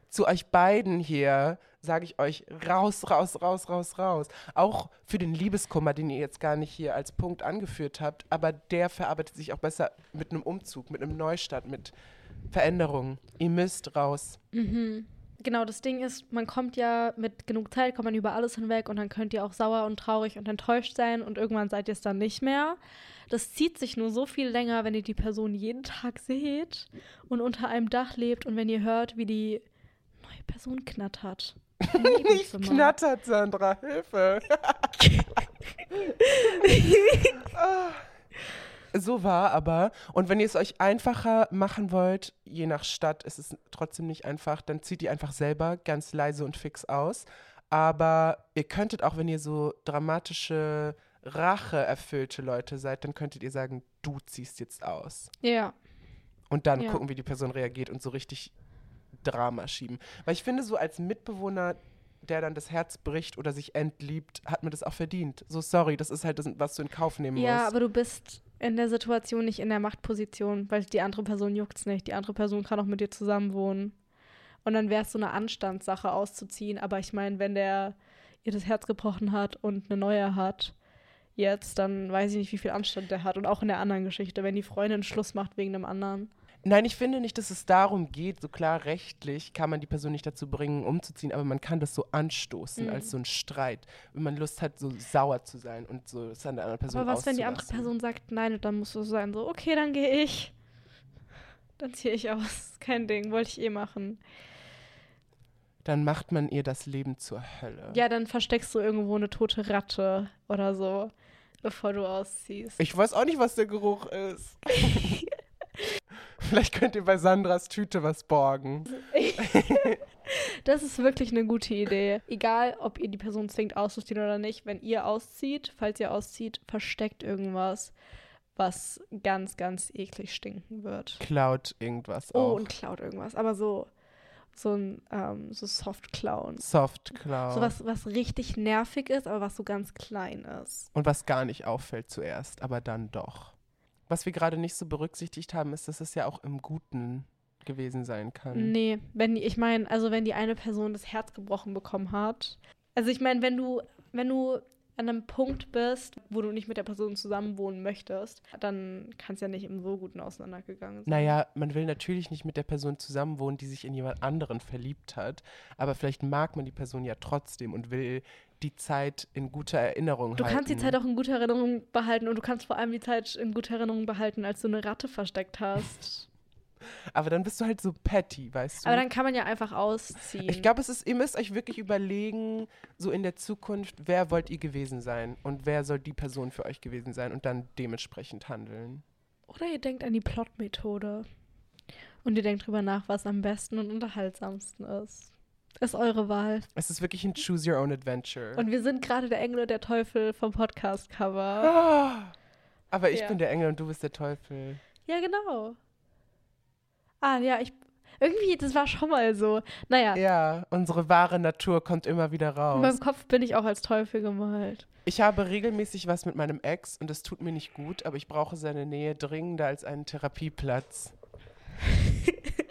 Speaker 1: Zu euch beiden hier sage ich euch raus, raus, raus, raus, raus. Auch für den Liebeskummer, den ihr jetzt gar nicht hier als Punkt angeführt habt, aber der verarbeitet sich auch besser mit einem Umzug, mit einem Neustart, mit Veränderungen. Ihr müsst raus.
Speaker 2: Mhm. Genau, das Ding ist, man kommt ja mit genug Zeit, kommt man über alles hinweg und dann könnt ihr auch sauer und traurig und enttäuscht sein und irgendwann seid ihr es dann nicht mehr. Das zieht sich nur so viel länger, wenn ihr die Person jeden Tag seht und unter einem Dach lebt und wenn ihr hört, wie die neue Person knattert.
Speaker 1: Nicht knattert, Sandra, Hilfe. So war aber. Und wenn ihr es euch einfacher machen wollt, je nach Stadt ist es trotzdem nicht einfach, dann zieht ihr einfach selber ganz leise und fix aus. Aber ihr könntet auch, wenn ihr so dramatische, racheerfüllte Leute seid, dann könntet ihr sagen, du ziehst jetzt aus.
Speaker 2: Ja.
Speaker 1: Und dann
Speaker 2: Ja.
Speaker 1: gucken, wie die Person reagiert und so richtig Drama schieben. Weil ich finde, so als Mitbewohner, der dann das Herz bricht oder sich entliebt, hat man das auch verdient. So, sorry, das ist halt das, was du in Kauf nehmen
Speaker 2: Ja,
Speaker 1: musst.
Speaker 2: aber du bist in der Situation nicht in der Machtposition, weil die andere Person juckt's nicht. Die andere Person kann auch mit dir zusammen wohnen. Und dann wäre es so eine Anstandssache auszuziehen. Aber ich meine, wenn der ihr das Herz gebrochen hat und eine neue hat, jetzt, dann weiß ich nicht, wie viel Anstand der hat. Und auch in der anderen Geschichte, wenn die Freundin Schluss macht wegen einem anderen.
Speaker 1: Nein, ich finde nicht, dass es darum geht, so klar rechtlich kann man die Person nicht dazu bringen, umzuziehen, aber man kann das so anstoßen
Speaker 2: Mhm.
Speaker 1: als so ein Streit, wenn man Lust hat, so sauer zu sein und so es an der anderen Person
Speaker 2: Aber was, wenn die andere. Person sagt nein und dann musst du sein, so, okay, dann gehe ich. Dann ziehe ich aus. Kein Ding, wollte ich eh machen.
Speaker 1: Dann macht man ihr das Leben zur Hölle.
Speaker 2: Ja, dann versteckst du irgendwo eine tote Ratte oder so, bevor du ausziehst.
Speaker 1: Ich weiß auch nicht, was der Geruch ist. Vielleicht könnt ihr bei Sandras Tüte was borgen.
Speaker 2: Das ist wirklich eine gute Idee. Egal, ob ihr die Person zwingt auszuziehen oder nicht, wenn ihr auszieht, falls ihr auszieht, versteckt irgendwas, was ganz, ganz eklig stinken wird.
Speaker 1: Klaut irgendwas
Speaker 2: Oh,
Speaker 1: auch.
Speaker 2: und klaut irgendwas. Aber so, so ein ähm, so Soft Clown.
Speaker 1: Soft Cloud.
Speaker 2: So was, was richtig nervig ist, aber was so ganz klein ist.
Speaker 1: Und was gar nicht auffällt zuerst, aber dann doch. Was wir gerade nicht so berücksichtigt haben, ist, dass es ja auch im Guten gewesen sein kann.
Speaker 2: Nee, wenn ich meine, also wenn die eine Person das Herz gebrochen bekommen hat. Also ich meine, wenn du, wenn du an einem Punkt bist, wo du nicht mit der Person zusammenwohnen möchtest, dann kann es ja nicht im so Guten auseinandergegangen sein.
Speaker 1: Naja, man will natürlich nicht mit der Person zusammenwohnen, die sich in jemand anderen verliebt hat, aber vielleicht mag man die Person ja trotzdem und will die Zeit in guter Erinnerung
Speaker 2: Du
Speaker 1: halten.
Speaker 2: kannst die Zeit auch in guter Erinnerung behalten und du kannst vor allem die Zeit in guter Erinnerung behalten, als du eine Ratte versteckt hast.
Speaker 1: Aber dann bist du halt so petty, weißt du?
Speaker 2: Aber dann kann man ja einfach ausziehen.
Speaker 1: Ich glaube, es ist, ihr müsst euch wirklich überlegen, so in der Zukunft, wer wollt ihr gewesen sein und wer soll die Person für euch gewesen sein und dann dementsprechend handeln.
Speaker 2: Oder ihr denkt an die Plot-Methode. Und ihr denkt drüber nach, was am besten und unterhaltsamsten ist. Ist eure Wahl.
Speaker 1: Es ist wirklich ein Choose Your Own Adventure.
Speaker 2: Und wir sind gerade der Engel und der Teufel vom Podcast-Cover.
Speaker 1: Ah, aber ich
Speaker 2: Ja.
Speaker 1: bin der Engel und du bist der Teufel.
Speaker 2: Ja, genau. Ah, ja, ich. Irgendwie, das war schon mal so. Naja,
Speaker 1: Ja, unsere wahre Natur kommt immer wieder
Speaker 2: in
Speaker 1: raus.
Speaker 2: meinem Kopf bin ich auch als Teufel gemalt.
Speaker 1: Ich habe regelmäßig was mit meinem Ex und es tut mir nicht gut, aber ich brauche seine Nähe dringender als einen Therapieplatz.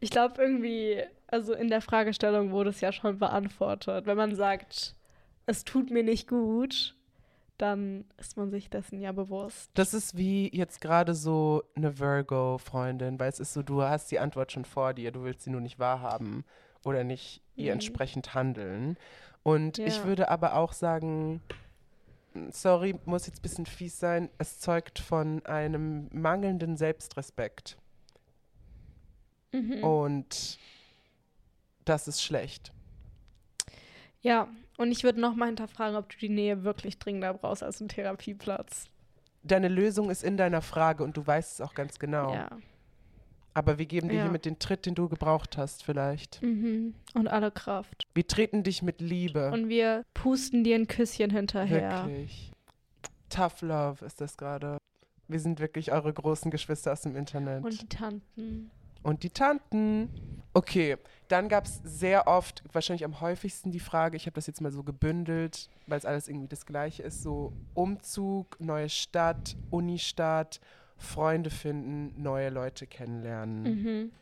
Speaker 2: Ich glaube irgendwie, also in der Fragestellung wurde es ja schon beantwortet. Wenn man sagt, es tut mir nicht gut, dann ist man sich dessen ja bewusst.
Speaker 1: Das ist wie jetzt gerade so eine Virgo-Freundin, weil es ist so, du hast die Antwort schon vor dir, du willst sie nur nicht wahrhaben oder nicht ihr
Speaker 2: Mhm.
Speaker 1: entsprechend handeln. Und ich
Speaker 2: Ja.
Speaker 1: würde aber auch sagen, sorry, muss jetzt ein bisschen fies sein, es zeugt von einem mangelnden Selbstrespekt.
Speaker 2: Mhm.
Speaker 1: Und das ist schlecht.
Speaker 2: Ja, und ich würde noch mal hinterfragen, ob du die Nähe wirklich dringender brauchst als einen Therapieplatz.
Speaker 1: Deine Lösung ist in deiner Frage und du weißt es auch ganz genau.
Speaker 2: Ja.
Speaker 1: Aber wir geben dir
Speaker 2: Ja.
Speaker 1: hiermit den Tritt, den du gebraucht hast, vielleicht.
Speaker 2: Mhm. Und alle Kraft.
Speaker 1: Wir treten dich mit Liebe.
Speaker 2: Und wir pusten dir ein Küsschen hinterher.
Speaker 1: Wirklich. Tough Love ist das gerade. Wir sind wirklich eure großen Geschwister aus dem Internet.
Speaker 2: Und die Tanten.
Speaker 1: Und die Tanten. Okay, dann gab es sehr oft, wahrscheinlich am häufigsten die Frage, ich habe das jetzt mal so gebündelt, weil es alles irgendwie das gleiche ist, so Umzug, neue Stadt, Unistadt, Freunde finden, neue Leute kennenlernen.
Speaker 2: Mhm.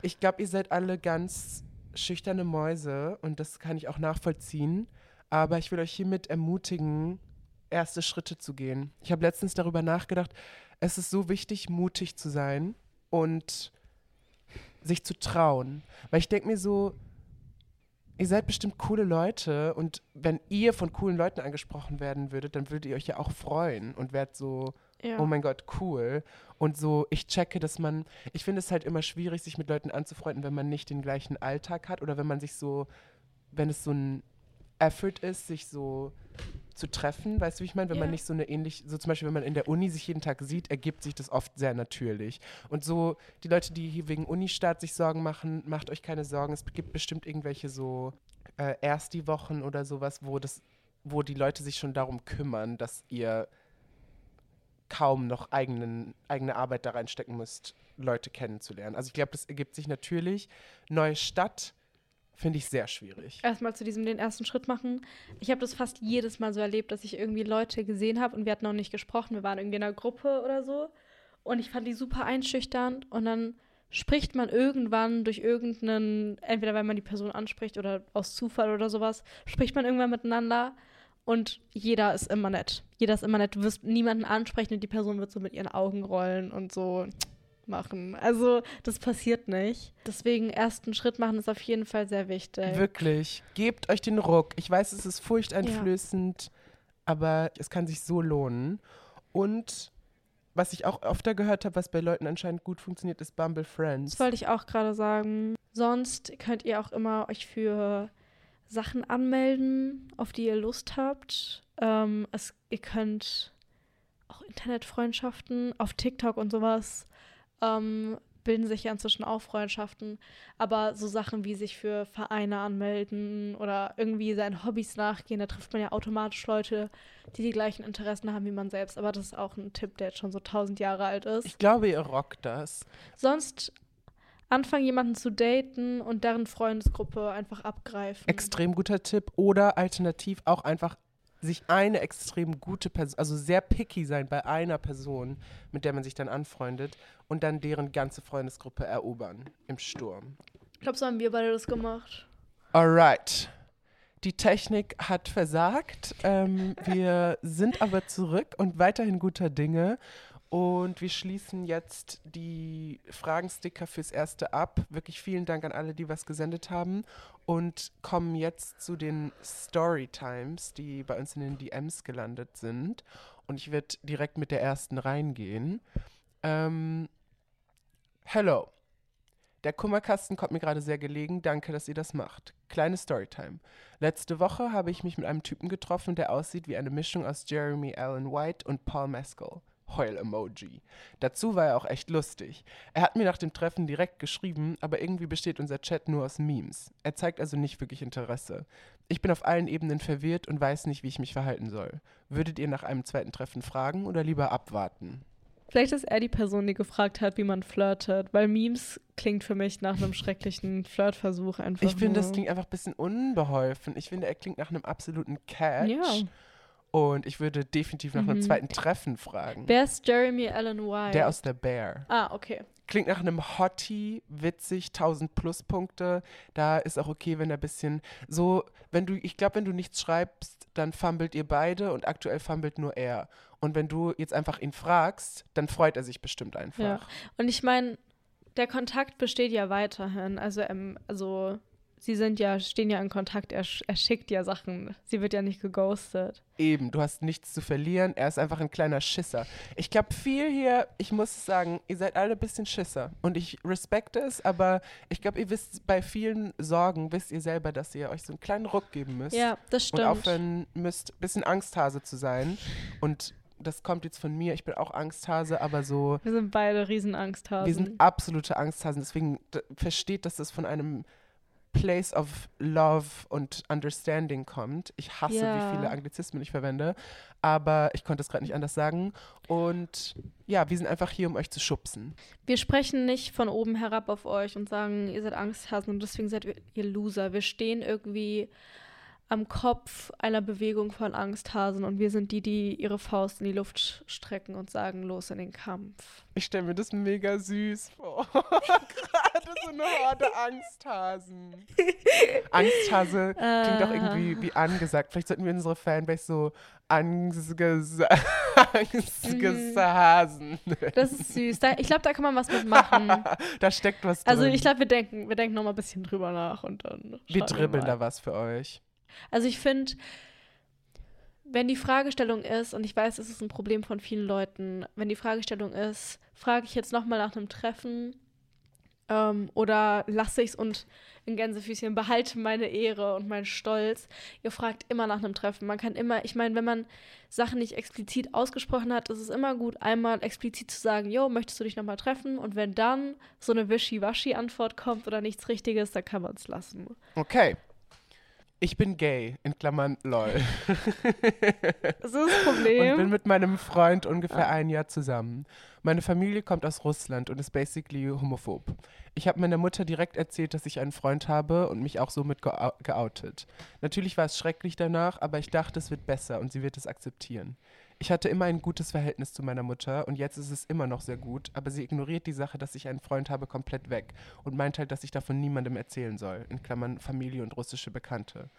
Speaker 1: Ich glaube, ihr seid alle ganz schüchterne Mäuse und das kann ich auch nachvollziehen. Aber ich will euch hiermit ermutigen, erste Schritte zu gehen. Ich habe letztens darüber nachgedacht, es ist so wichtig, mutig zu sein und sich zu trauen. Weil ich denke mir so, ihr seid bestimmt coole Leute und wenn ihr von coolen Leuten angesprochen werden würdet, dann würdet ihr euch ja auch freuen und wärt so,
Speaker 2: Ja.
Speaker 1: oh mein Gott, cool. Und so, ich checke, dass man, ich finde es halt immer schwierig, sich mit Leuten anzufreunden, wenn man nicht den gleichen Alltag hat oder wenn man sich so, wenn es so ein Effort ist, sich so zu treffen, weißt du, wie ich meine? Wenn man
Speaker 2: Ja.
Speaker 1: nicht so eine ähnlich, so zum Beispiel, wenn man in der Uni sich jeden Tag sieht, ergibt sich das oft sehr natürlich. Und so, die Leute, die hier wegen Unistart sich Sorgen machen, macht euch keine Sorgen. Es gibt bestimmt irgendwelche so äh, Ersti-Wochen oder sowas, wo das, wo die Leute sich schon darum kümmern, dass ihr kaum noch eigenen, eigene Arbeit da reinstecken müsst, Leute kennenzulernen. Also ich glaube, das ergibt sich natürlich. Neue Stadt finde ich sehr schwierig.
Speaker 2: Erstmal zu diesem den ersten Schritt machen. Ich habe das fast jedes Mal so erlebt, dass ich irgendwie Leute gesehen habe und wir hatten noch nicht gesprochen. Wir waren irgendwie in einer Gruppe oder so. Und ich fand die super einschüchternd. Und dann spricht man irgendwann durch irgendeinen, entweder weil man die Person anspricht oder aus Zufall oder sowas, spricht man irgendwann miteinander. Und jeder ist immer nett. Jeder ist immer nett. Du wirst niemanden ansprechen und die Person wird so mit ihren Augen rollen und so machen. Also, das passiert nicht. Deswegen, ersten Schritt machen ist auf jeden Fall sehr wichtig.
Speaker 1: Wirklich. Gebt euch den Ruck. Ich weiß, es ist furchteinflößend, aber es kann sich so lohnen. Und was ich auch öfter gehört habe, was bei Leuten anscheinend gut funktioniert, ist Bumble Friends.
Speaker 2: Das wollte ich auch gerade sagen. Sonst könnt ihr auch immer euch für Sachen anmelden, auf die ihr Lust habt. Ähm, es, ihr könnt auch Internetfreundschaften auf TikTok und sowas ähm, bilden sich ja inzwischen auch Freundschaften. Aber so Sachen wie sich für Vereine anmelden oder irgendwie seinen Hobbys nachgehen, da trifft man ja automatisch Leute, die die gleichen Interessen haben wie man selbst. Aber das ist auch ein Tipp, der jetzt schon so tausend Jahre alt ist.
Speaker 1: Ich glaube, ihr rockt das.
Speaker 2: Sonst anfangen, jemanden zu daten und deren Freundesgruppe einfach abgreifen.
Speaker 1: Extrem guter Tipp. Oder alternativ auch einfach sich eine extrem gute Person, also sehr picky sein bei einer Person, mit der man sich dann anfreundet und dann deren ganze Freundesgruppe erobern im Sturm.
Speaker 2: Ich glaube, so haben wir beide das gemacht.
Speaker 1: Alright. Die Technik hat versagt. Ähm, wir sind aber zurück und weiterhin guter Dinge. Und wir schließen jetzt die Fragensticker fürs Erste ab. Wirklich vielen Dank an alle, die was gesendet haben. Und kommen jetzt zu den Storytimes, die bei uns in den DMs gelandet sind. Und ich werde direkt mit der ersten reingehen. Ähm, hello. Der Kummerkasten kommt mir gerade sehr gelegen. Danke, dass ihr das macht. Kleine Storytime. Letzte Woche habe ich mich mit einem Typen getroffen, der aussieht wie eine Mischung aus Jeremy Allen White und Paul Mescal. Heul-Emoji. Dazu war er auch echt lustig. Er hat mir nach dem Treffen direkt geschrieben, aber irgendwie besteht unser Chat nur aus Memes. Er zeigt also nicht wirklich Interesse. Ich bin auf allen Ebenen verwirrt und weiß nicht, wie ich mich verhalten soll. Würdet ihr nach einem zweiten Treffen fragen oder lieber abwarten?
Speaker 2: Vielleicht ist er die Person, die gefragt hat, wie man flirtet, weil Memes klingt für mich nach einem schrecklichen Flirtversuch einfach.
Speaker 1: Ich finde, das klingt einfach ein bisschen unbeholfen. Ich finde, er klingt nach einem absoluten Catch.
Speaker 2: Ja.
Speaker 1: Und ich würde definitiv nach einem
Speaker 2: Mhm.
Speaker 1: zweiten Treffen fragen.
Speaker 2: Wer ist Jeremy Allen White?
Speaker 1: Der aus der Bear.
Speaker 2: Ah, okay.
Speaker 1: Klingt nach einem Hottie, witzig, 1000 Pluspunkte. Da ist auch okay, wenn er ein bisschen so, wenn du, ich glaube, wenn du nichts schreibst, dann fummelt ihr beide und aktuell fummelt nur er. Und wenn du jetzt einfach ihn fragst, dann freut er sich bestimmt einfach.
Speaker 2: Ja. Und ich meine, der Kontakt besteht ja weiterhin. Also, ähm, also sie sind ja, stehen ja in Kontakt, er, er schickt ja Sachen. Sie wird ja nicht geghostet.
Speaker 1: Eben, du hast nichts zu verlieren. Er ist einfach ein kleiner Schisser. Ich glaube, viel hier, ich muss sagen, ihr seid alle ein bisschen Schisser. Und ich respekte es, aber ich glaube, ihr wisst, bei vielen Sorgen wisst ihr selber, dass ihr euch so einen kleinen Ruck geben müsst.
Speaker 2: Ja, das
Speaker 1: und
Speaker 2: stimmt.
Speaker 1: aufhören müsst, ein bisschen Angsthase zu sein. Und das kommt jetzt von mir. Ich bin auch Angsthase, aber so,
Speaker 2: Wir sind beide Riesenangsthasen.
Speaker 1: wir sind absolute Angsthasen. Deswegen versteht, dass das von einem Place of Love und Understanding kommt. Ich hasse,
Speaker 2: Ja.
Speaker 1: wie viele Anglizismen ich verwende, aber ich konnte es gerade nicht anders sagen. Und ja, wir sind einfach hier, um euch zu schubsen.
Speaker 2: Wir sprechen nicht von oben herab auf euch und sagen, ihr seid Angsthasen und deswegen seid ihr Loser. Wir stehen irgendwie am Kopf einer Bewegung von Angsthasen und wir sind die, die ihre Faust in die Luft strecken und sagen, los in den Kampf.
Speaker 1: Ich stelle mir das mega süß vor. Gerade so eine Horde Angsthasen. Angsthase klingt doch irgendwie wie angesagt. Vielleicht sollten wir unsere Fanbase so Angstgesa Angstgesasen.
Speaker 2: Das ist süß. Da, ich glaube, da kann man was mitmachen.
Speaker 1: da steckt was drin.
Speaker 2: Also ich glaube, wir denken, wir denken noch mal ein bisschen drüber nach und dann.
Speaker 1: wir dribbeln da was für euch.
Speaker 2: Also ich finde, wenn die Fragestellung ist, und ich weiß, es ist ein Problem von vielen Leuten, wenn die Fragestellung ist, frage ich jetzt nochmal nach einem Treffen ähm, oder lasse ich es und in Gänsefüßchen behalte meine Ehre und meinen Stolz. Ihr fragt immer nach einem Treffen. Man kann immer, ich meine, wenn man Sachen nicht explizit ausgesprochen hat, ist es immer gut, einmal explizit zu sagen, jo, möchtest du dich nochmal treffen? Und wenn dann so eine Wischi-Waschi-Antwort kommt oder nichts Richtiges, dann kann man es lassen.
Speaker 1: Okay. Ich bin gay, in Klammern lol.
Speaker 2: Das ist das
Speaker 1: Und bin
Speaker 2: Problem.
Speaker 1: mit meinem Freund ungefähr
Speaker 2: Ah.
Speaker 1: ein Jahr zusammen. Meine Familie kommt aus Russland und ist basically homophob. Ich habe meiner Mutter direkt erzählt, dass ich einen Freund habe und mich auch somit geou- geoutet. Natürlich war es schrecklich danach, aber ich dachte, es wird besser und sie wird es akzeptieren. Ich hatte immer ein gutes Verhältnis zu meiner Mutter und jetzt ist es immer noch sehr gut, aber sie ignoriert die Sache, dass ich einen Freund habe, komplett weg und meint halt, dass ich davon niemandem erzählen soll, in Klammern Familie und russische Bekannte.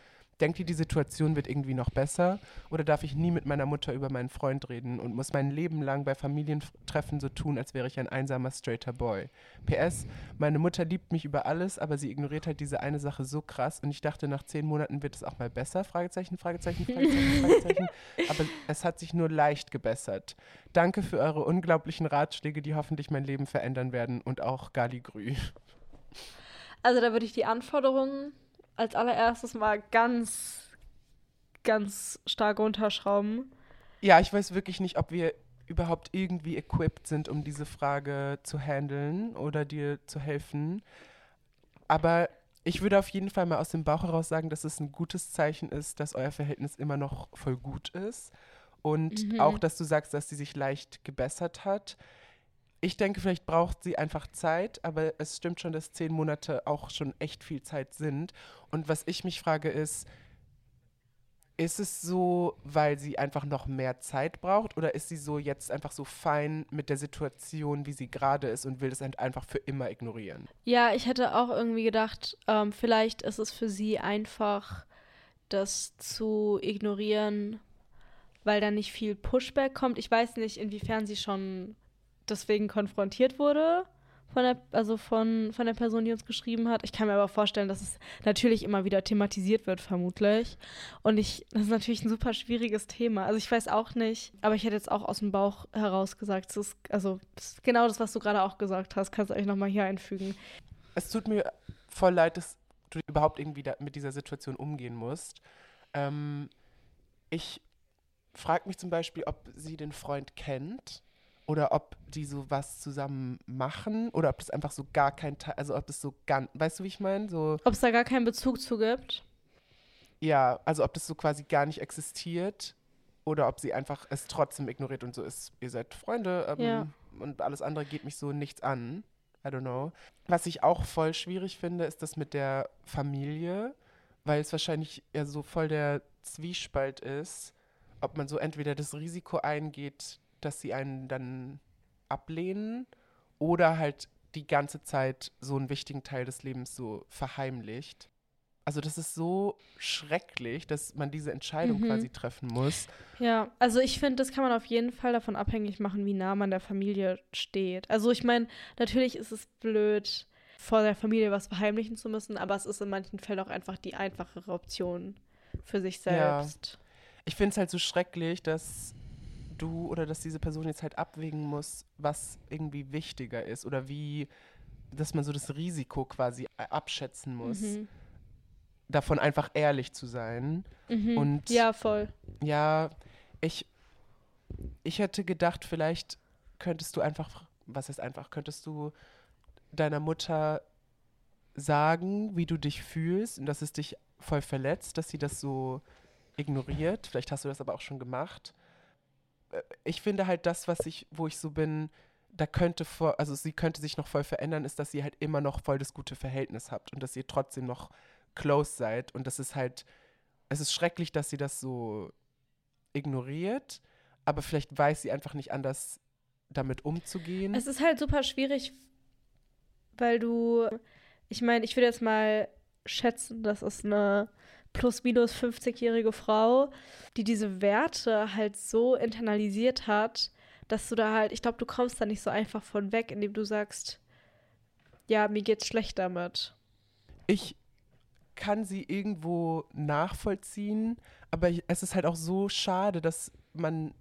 Speaker 1: Denkt ihr, die Situation wird irgendwie noch besser? Oder darf ich nie mit meiner Mutter über meinen Freund reden und muss mein Leben lang bei Familientreffen so tun, als wäre ich ein einsamer, straighter Boy? PS, meine Mutter liebt mich über alles, aber sie ignoriert halt diese eine Sache so krass und ich dachte, nach zehn Monaten wird es auch mal besser? Fragezeichen, Fragezeichen, Fragezeichen, Fragezeichen. Aber es hat sich nur leicht gebessert. Danke für eure unglaublichen Ratschläge, die hoffentlich mein Leben verändern werden und auch Galigrü.
Speaker 2: Also da würde ich die Anforderungen als allererstes mal ganz, ganz stark runterschrauben.
Speaker 1: Ja, ich weiß wirklich nicht, ob wir überhaupt irgendwie equipped sind, um diese Frage zu handeln oder dir zu helfen. Aber ich würde auf jeden Fall mal aus dem Bauch heraus sagen, dass es ein gutes Zeichen ist, dass euer Verhältnis immer noch voll gut ist. Und
Speaker 2: Mhm.
Speaker 1: auch, dass du sagst, dass sie sich leicht gebessert hat. Ich denke, vielleicht braucht sie einfach Zeit, aber es stimmt schon, dass zehn Monate auch schon echt viel Zeit sind. Und was ich mich frage ist, ist es so, weil sie einfach noch mehr Zeit braucht oder ist sie so jetzt einfach so fein mit der Situation, wie sie gerade ist und will das halt einfach für immer ignorieren?
Speaker 2: Ja, ich hätte auch irgendwie gedacht, ähm, vielleicht ist es für sie einfach, das zu ignorieren, weil da nicht viel Pushback kommt. Ich weiß nicht, inwiefern sie schon deswegen konfrontiert wurde. Von der, also von, von der Person, die uns geschrieben hat. Ich kann mir aber vorstellen, dass es natürlich immer wieder thematisiert wird, vermutlich. Und ich, das ist natürlich ein super schwieriges Thema. Also ich weiß auch nicht, aber ich hätte jetzt auch aus dem Bauch heraus gesagt, es ist, also es ist genau das, was du gerade auch gesagt hast, kannst du euch nochmal hier einfügen.
Speaker 1: Es tut mir voll leid, dass du überhaupt irgendwie mit dieser Situation umgehen musst. Ähm, ich frage mich zum Beispiel, ob sie den Freund kennt oder ob die so was zusammen machen oder ob das einfach so gar kein Teil, also ob das so ganz, weißt du, wie ich meine? So,
Speaker 2: Ob es da gar keinen Bezug zu gibt?
Speaker 1: ja, also ob das so quasi gar nicht existiert oder ob sie einfach es trotzdem ignoriert und so ist, ihr seid Freunde ähm,
Speaker 2: Ja.
Speaker 1: und alles andere geht mich so nichts an. I don't know. Was ich auch voll schwierig finde, ist das mit der Familie, weil es wahrscheinlich ja so voll der Zwiespalt ist, ob man so entweder das Risiko eingeht, dass sie einen dann ablehnen oder halt die ganze Zeit so einen wichtigen Teil des Lebens so verheimlicht. Also das ist so schrecklich, dass man diese Entscheidung
Speaker 2: Mhm.
Speaker 1: quasi treffen muss.
Speaker 2: Ja, also ich finde, das kann man auf jeden Fall davon abhängig machen, wie nah man der Familie steht. Also ich meine, natürlich ist es blöd, vor der Familie was verheimlichen zu müssen, aber es ist in manchen Fällen auch einfach die einfachere Option für sich
Speaker 1: Ja.
Speaker 2: selbst.
Speaker 1: Ich finde es halt so schrecklich, dass du oder dass diese Person jetzt halt abwägen muss, was irgendwie wichtiger ist oder wie, dass man so das Risiko quasi abschätzen muss,
Speaker 2: Mhm.
Speaker 1: davon einfach ehrlich zu sein.
Speaker 2: Mhm.
Speaker 1: Und-
Speaker 2: ja, voll.
Speaker 1: Ja, ich, ich hätte gedacht, vielleicht könntest du einfach, was heißt einfach, könntest du deiner Mutter sagen, wie du dich fühlst und dass es dich voll verletzt, dass sie das so ignoriert. Vielleicht hast du das aber auch schon gemacht. Äh, Ich finde halt das, was ich, wo ich so bin, da könnte vor, also sie könnte sich noch voll verändern, ist, dass ihr halt immer noch voll das gute Verhältnis habt und dass ihr trotzdem noch close seid und das ist halt, es ist schrecklich, dass sie das so ignoriert, aber vielleicht weiß sie einfach nicht anders damit umzugehen.
Speaker 2: Es ist halt super schwierig, weil du, ich meine, ich würde jetzt mal schätzen, das ist eine plus minus 50-jährige Frau, die diese Werte halt so internalisiert hat, dass du da halt, ich glaube, du kommst da nicht so einfach von weg, indem du sagst, ja, mir geht's schlecht damit.
Speaker 1: ich kann sie irgendwo nachvollziehen, aber es ist halt auch so schade, dass man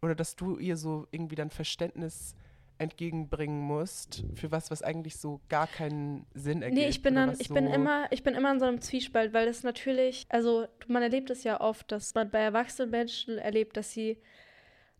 Speaker 1: oder dass du ihr so irgendwie dann Verständnis entgegenbringen musst für was, was eigentlich so gar keinen Sinn ergibt.
Speaker 2: Nee, ich bin dann, ich bin
Speaker 1: so-
Speaker 2: immer, ich bin immer in so einem Zwiespalt, weil es natürlich, also man erlebt es ja oft, dass man bei erwachsenen Menschen erlebt, dass sie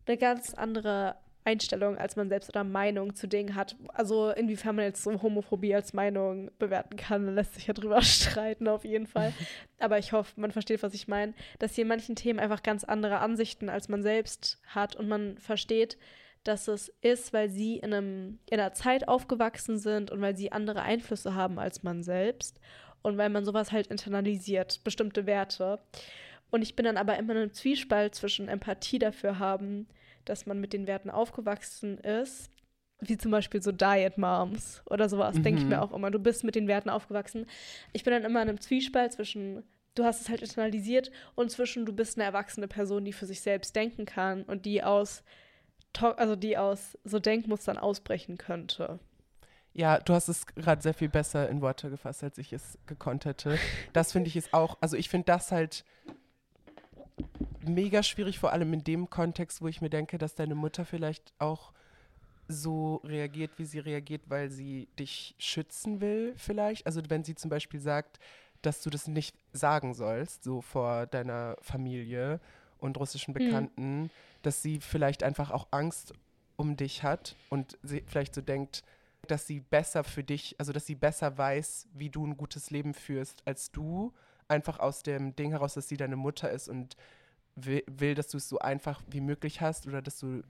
Speaker 2: eine ganz andere Einstellung als man selbst oder Meinung zu Dingen hat. Also inwiefern man jetzt so Homophobie als Meinung bewerten kann, lässt sich ja drüber streiten auf jeden Fall. Aber ich hoffe, man versteht, was ich meine, dass sie in manchen Themen einfach ganz andere Ansichten als man selbst hat und man versteht, dass es ist, weil sie in, einem, in einer Zeit aufgewachsen sind und weil sie andere Einflüsse haben als man selbst und weil man sowas halt internalisiert, bestimmte Werte. Und ich bin dann aber immer in einem Zwiespalt zwischen Empathie dafür haben, dass man mit den Werten aufgewachsen ist, wie zum Beispiel so Diet Moms oder sowas, denke ich
Speaker 1: Mhm.
Speaker 2: mir auch immer. Du bist mit den Werten aufgewachsen. Ich bin dann immer in einem Zwiespalt zwischen, du hast es halt internalisiert und zwischen, du bist eine erwachsene Person, die für sich selbst denken kann und die aus, also die aus so Denkmustern ausbrechen könnte.
Speaker 1: Ja, du hast es gerade sehr viel besser in Worte gefasst, als ich es gekonnt hätte. Das finde ich ist auch, also ich finde das halt mega schwierig, vor allem in dem Kontext, wo ich mir denke, dass deine Mutter vielleicht auch so reagiert, wie sie reagiert, weil sie dich schützen will, vielleicht. Also wenn sie zum Beispiel sagt, dass du das nicht sagen sollst, so vor deiner Familie und russischen Bekannten, dass sie vielleicht einfach auch Angst um dich hat und sie vielleicht so denkt, dass sie besser für dich, also dass sie besser weiß, wie du ein gutes Leben führst als du, einfach aus dem Ding heraus, dass sie deine Mutter ist und will, will dass du es so einfach wie möglich hast oder dass du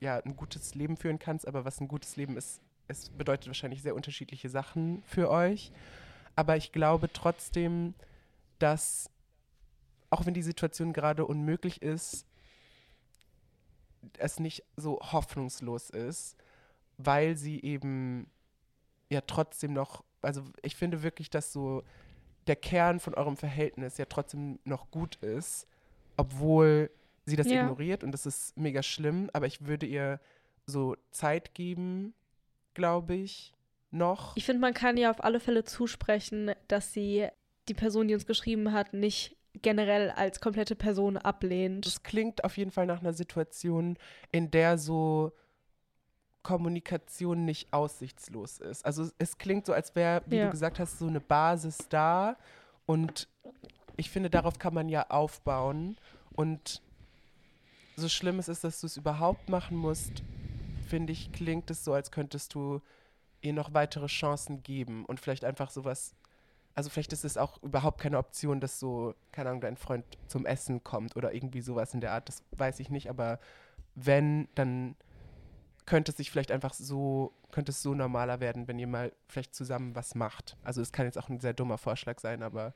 Speaker 1: ja ein gutes Leben führen kannst, aber was ein gutes Leben ist, es bedeutet wahrscheinlich sehr unterschiedliche Sachen für euch. Aber ich glaube trotzdem, dass auch wenn die Situation gerade unmöglich ist, es nicht so hoffnungslos ist, weil sie eben ja trotzdem noch, also ich finde wirklich, dass so der Kern von eurem Verhältnis ja trotzdem noch gut ist, obwohl sie das
Speaker 2: Ja.
Speaker 1: ignoriert und das ist mega schlimm, aber ich würde ihr so Zeit geben, glaube ich, noch.
Speaker 2: Ich finde, man kann ihr auf alle Fälle zusprechen, dass sie die Person, die uns geschrieben hat, nicht generell als komplette Person ablehnt.
Speaker 1: Das klingt auf jeden Fall nach einer Situation, in der so Kommunikation nicht aussichtslos ist. Also es klingt so, als wäre, wie
Speaker 2: Ja.
Speaker 1: du gesagt hast, so eine Basis da. Und ich finde, darauf kann man ja aufbauen. Und so schlimm es ist, dass du es überhaupt machen musst, finde ich, klingt es so, als könntest du ihr noch weitere Chancen geben und vielleicht einfach sowas. Also vielleicht ist es auch überhaupt keine Option, dass so, keine Ahnung, dein Freund zum Essen kommt oder irgendwie sowas in der Art, das weiß ich nicht, aber wenn, dann könnte es sich vielleicht einfach so, könnte es so normaler werden, wenn ihr mal vielleicht zusammen was macht. Also es kann jetzt auch ein sehr dummer Vorschlag sein, aber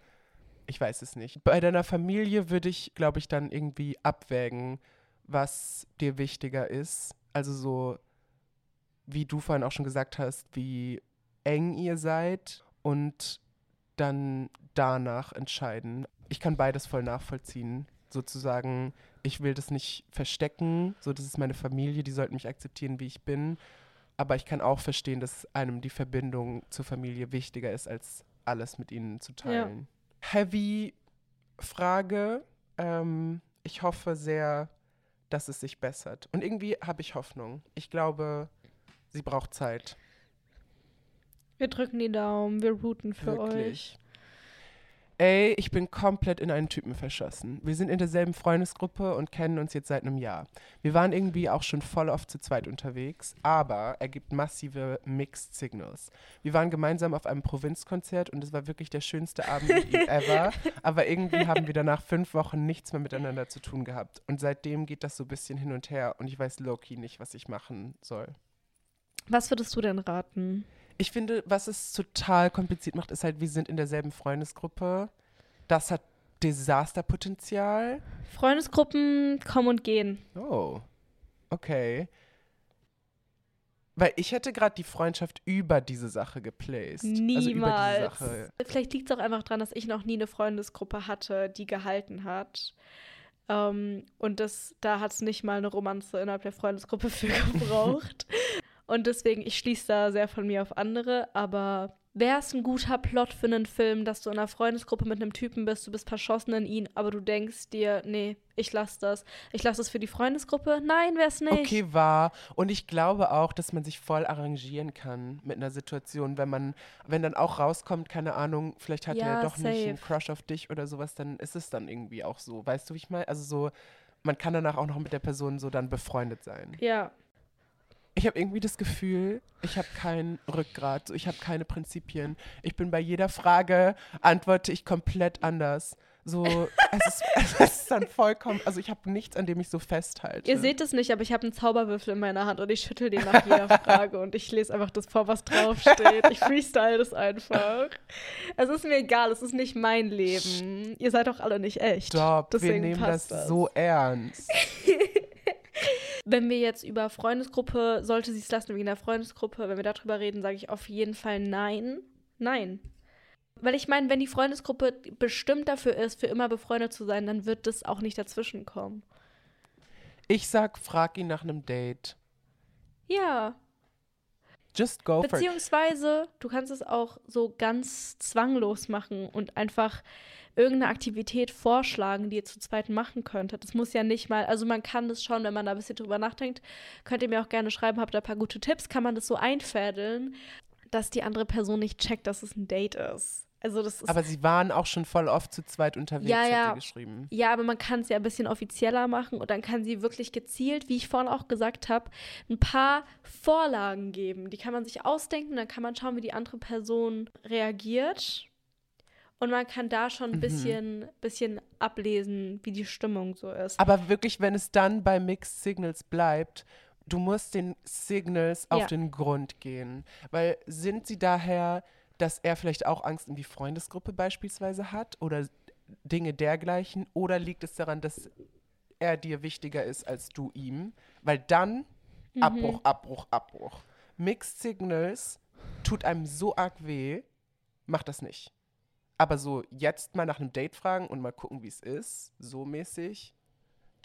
Speaker 1: Ich weiß es nicht. Bei deiner Familie würde ich, glaube ich, dann irgendwie abwägen, was dir wichtiger ist. Also so, wie du vorhin auch schon gesagt hast, wie eng ihr seid und dann danach entscheiden. Ich kann beides voll nachvollziehen. Sozusagen, ich will das nicht verstecken, so das ist meine Familie, die sollten mich akzeptieren, wie ich bin. Aber ich kann auch verstehen, dass einem die Verbindung zur Familie wichtiger ist, als alles mit ihnen zu teilen. Ja. Heavy Frage. Ähm, ich hoffe sehr, dass es sich bessert. Und irgendwie habe ich Hoffnung. Ich glaube, sie braucht Zeit.
Speaker 2: Wir drücken die Daumen, wir routen für Wirklich. euch.
Speaker 1: Ey, ich bin komplett in einen Typen verschossen. Wir sind in derselben Freundesgruppe und kennen uns jetzt seit einem Jahr. Wir waren irgendwie auch schon voll oft zu zweit unterwegs, aber er gibt massive Mixed Signals. Wir waren gemeinsam auf einem Provinzkonzert und es war wirklich der schönste Abend ever, aber irgendwie haben wir danach fünf Wochen nichts mehr miteinander zu tun gehabt. Und seitdem geht das so ein bisschen hin und her und ich weiß Loki nicht, was ich machen soll.
Speaker 2: Was würdest du denn raten?
Speaker 1: Ich finde, was es total kompliziert macht, ist halt, wir sind in derselben Freundesgruppe. Das hat Desasterpotenzial.
Speaker 2: Freundesgruppen kommen und gehen.
Speaker 1: Oh, okay. Weil ich hätte gerade die Freundschaft über diese Sache geplaced.
Speaker 2: Niemals. Also Sache. Vielleicht liegt es auch einfach daran, dass ich noch nie eine Freundesgruppe hatte, die gehalten hat. Um, ähm, und das, da hat es nicht mal eine Romanze innerhalb der Freundesgruppe für gebraucht. Und deswegen, ich schließe da sehr von mir auf andere, aber wäre es ein guter Plot für einen Film, dass du in einer Freundesgruppe mit einem Typen bist, du bist verschossen in ihn, aber du denkst dir, nee, ich lasse das. Ich lasse das für die Freundesgruppe. Nein, wäre es nicht.
Speaker 1: Okay, wahr. Und ich glaube auch, dass man sich voll arrangieren kann mit einer Situation, wenn man, wenn dann auch rauskommt, keine Ahnung, vielleicht hat ja, er doch safe. nicht einen Crush auf dich oder sowas, dann ist es dann irgendwie auch so. Weißt du, wie ich meine? Also so, man kann danach auch noch mit der Person so dann befreundet sein.
Speaker 2: Ja,
Speaker 1: ich habe irgendwie das Gefühl, ich habe kein Rückgrat, ich habe keine Prinzipien. Ich bin bei jeder Frage, antworte ich komplett anders. So, es ist, es ist dann vollkommen, also ich habe nichts, an dem ich so festhalte.
Speaker 2: Ihr seht es nicht, aber ich habe einen Zauberwürfel in meiner Hand und ich schüttel den nach jeder Frage und ich lese einfach das vor, was draufsteht. Ich freestyle das einfach. Es ist mir egal, es ist nicht mein Leben. Ihr seid doch alle nicht echt.
Speaker 1: Stopp, Deswegen wir nehmen das, das so ernst.
Speaker 2: Wenn wir jetzt über Freundesgruppe, sollte sie es lassen wegen der Freundesgruppe, wenn wir darüber reden, sage ich auf jeden Fall nein. Nein. Weil ich meine, wenn die Freundesgruppe bestimmt dafür ist, für immer befreundet zu sein, dann wird das auch nicht dazwischen kommen.
Speaker 1: Ich sag, frag ihn nach einem Date.
Speaker 2: Ja.
Speaker 1: Just go.
Speaker 2: Beziehungsweise, du kannst es auch so ganz zwanglos machen und einfach irgendeine Aktivität vorschlagen, die ihr zu zweit machen könntet. Das muss ja nicht mal, also man kann das schon, wenn man da ein bisschen drüber nachdenkt, könnt ihr mir auch gerne schreiben, habt ihr ein paar gute Tipps, kann man das so einfädeln, dass die andere Person nicht checkt, dass es ein Date ist. Also das
Speaker 1: aber sie waren auch schon voll oft zu zweit unterwegs, ja, ja. hat sie geschrieben.
Speaker 2: Ja, aber man kann es ja ein bisschen offizieller machen und dann kann sie wirklich gezielt, wie ich vorhin auch gesagt habe, ein paar Vorlagen geben. Die kann man sich ausdenken, dann kann man schauen, wie die andere Person reagiert. Und man kann da schon ein mhm. bisschen, mhm. bisschen ablesen, wie die Stimmung so ist.
Speaker 1: Aber wirklich, wenn es dann bei Mixed Signals bleibt, du musst den Signals auf ja. den Grund gehen. Weil sind sie daher, dass er vielleicht auch Angst um die Freundesgruppe beispielsweise hat oder Dinge dergleichen? Oder liegt es daran, dass er dir wichtiger ist als du ihm? Weil dann mhm. Abbruch, Abbruch, Abbruch. Mixed Signals tut einem so arg weh, mach das nicht. Aber so jetzt mal nach einem Date fragen und mal gucken, wie es ist, so mäßig.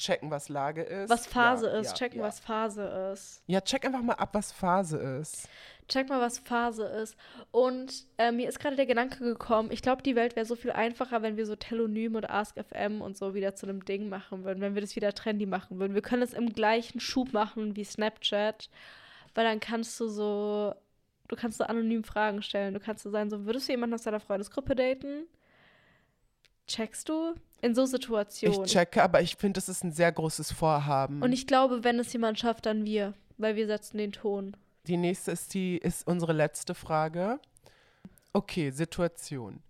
Speaker 1: Checken, was Lage ist.
Speaker 2: Was Phase ja, ist, ja, checken, ja. was Phase ist.
Speaker 1: Ja, check einfach mal ab, was Phase ist.
Speaker 2: Check mal, was Phase ist. Und äh, mir ist gerade der Gedanke gekommen, ich glaube, die Welt wäre so viel einfacher, wenn wir so Telonym und AskFM und so wieder zu einem Ding machen würden, wenn wir das wieder trendy machen würden. Wir können es im gleichen Schub machen wie Snapchat, weil dann kannst du so Du kannst so anonym Fragen stellen. Du kannst so sein, so würdest du jemanden aus deiner Freundesgruppe daten? Checkst du? In so Situationen.
Speaker 1: Ich checke, aber ich finde, das ist ein sehr großes Vorhaben.
Speaker 2: Und ich glaube, wenn es jemand schafft, dann wir, weil wir setzen den Ton.
Speaker 1: Die nächste ist die ist unsere letzte Frage. Okay, Situation.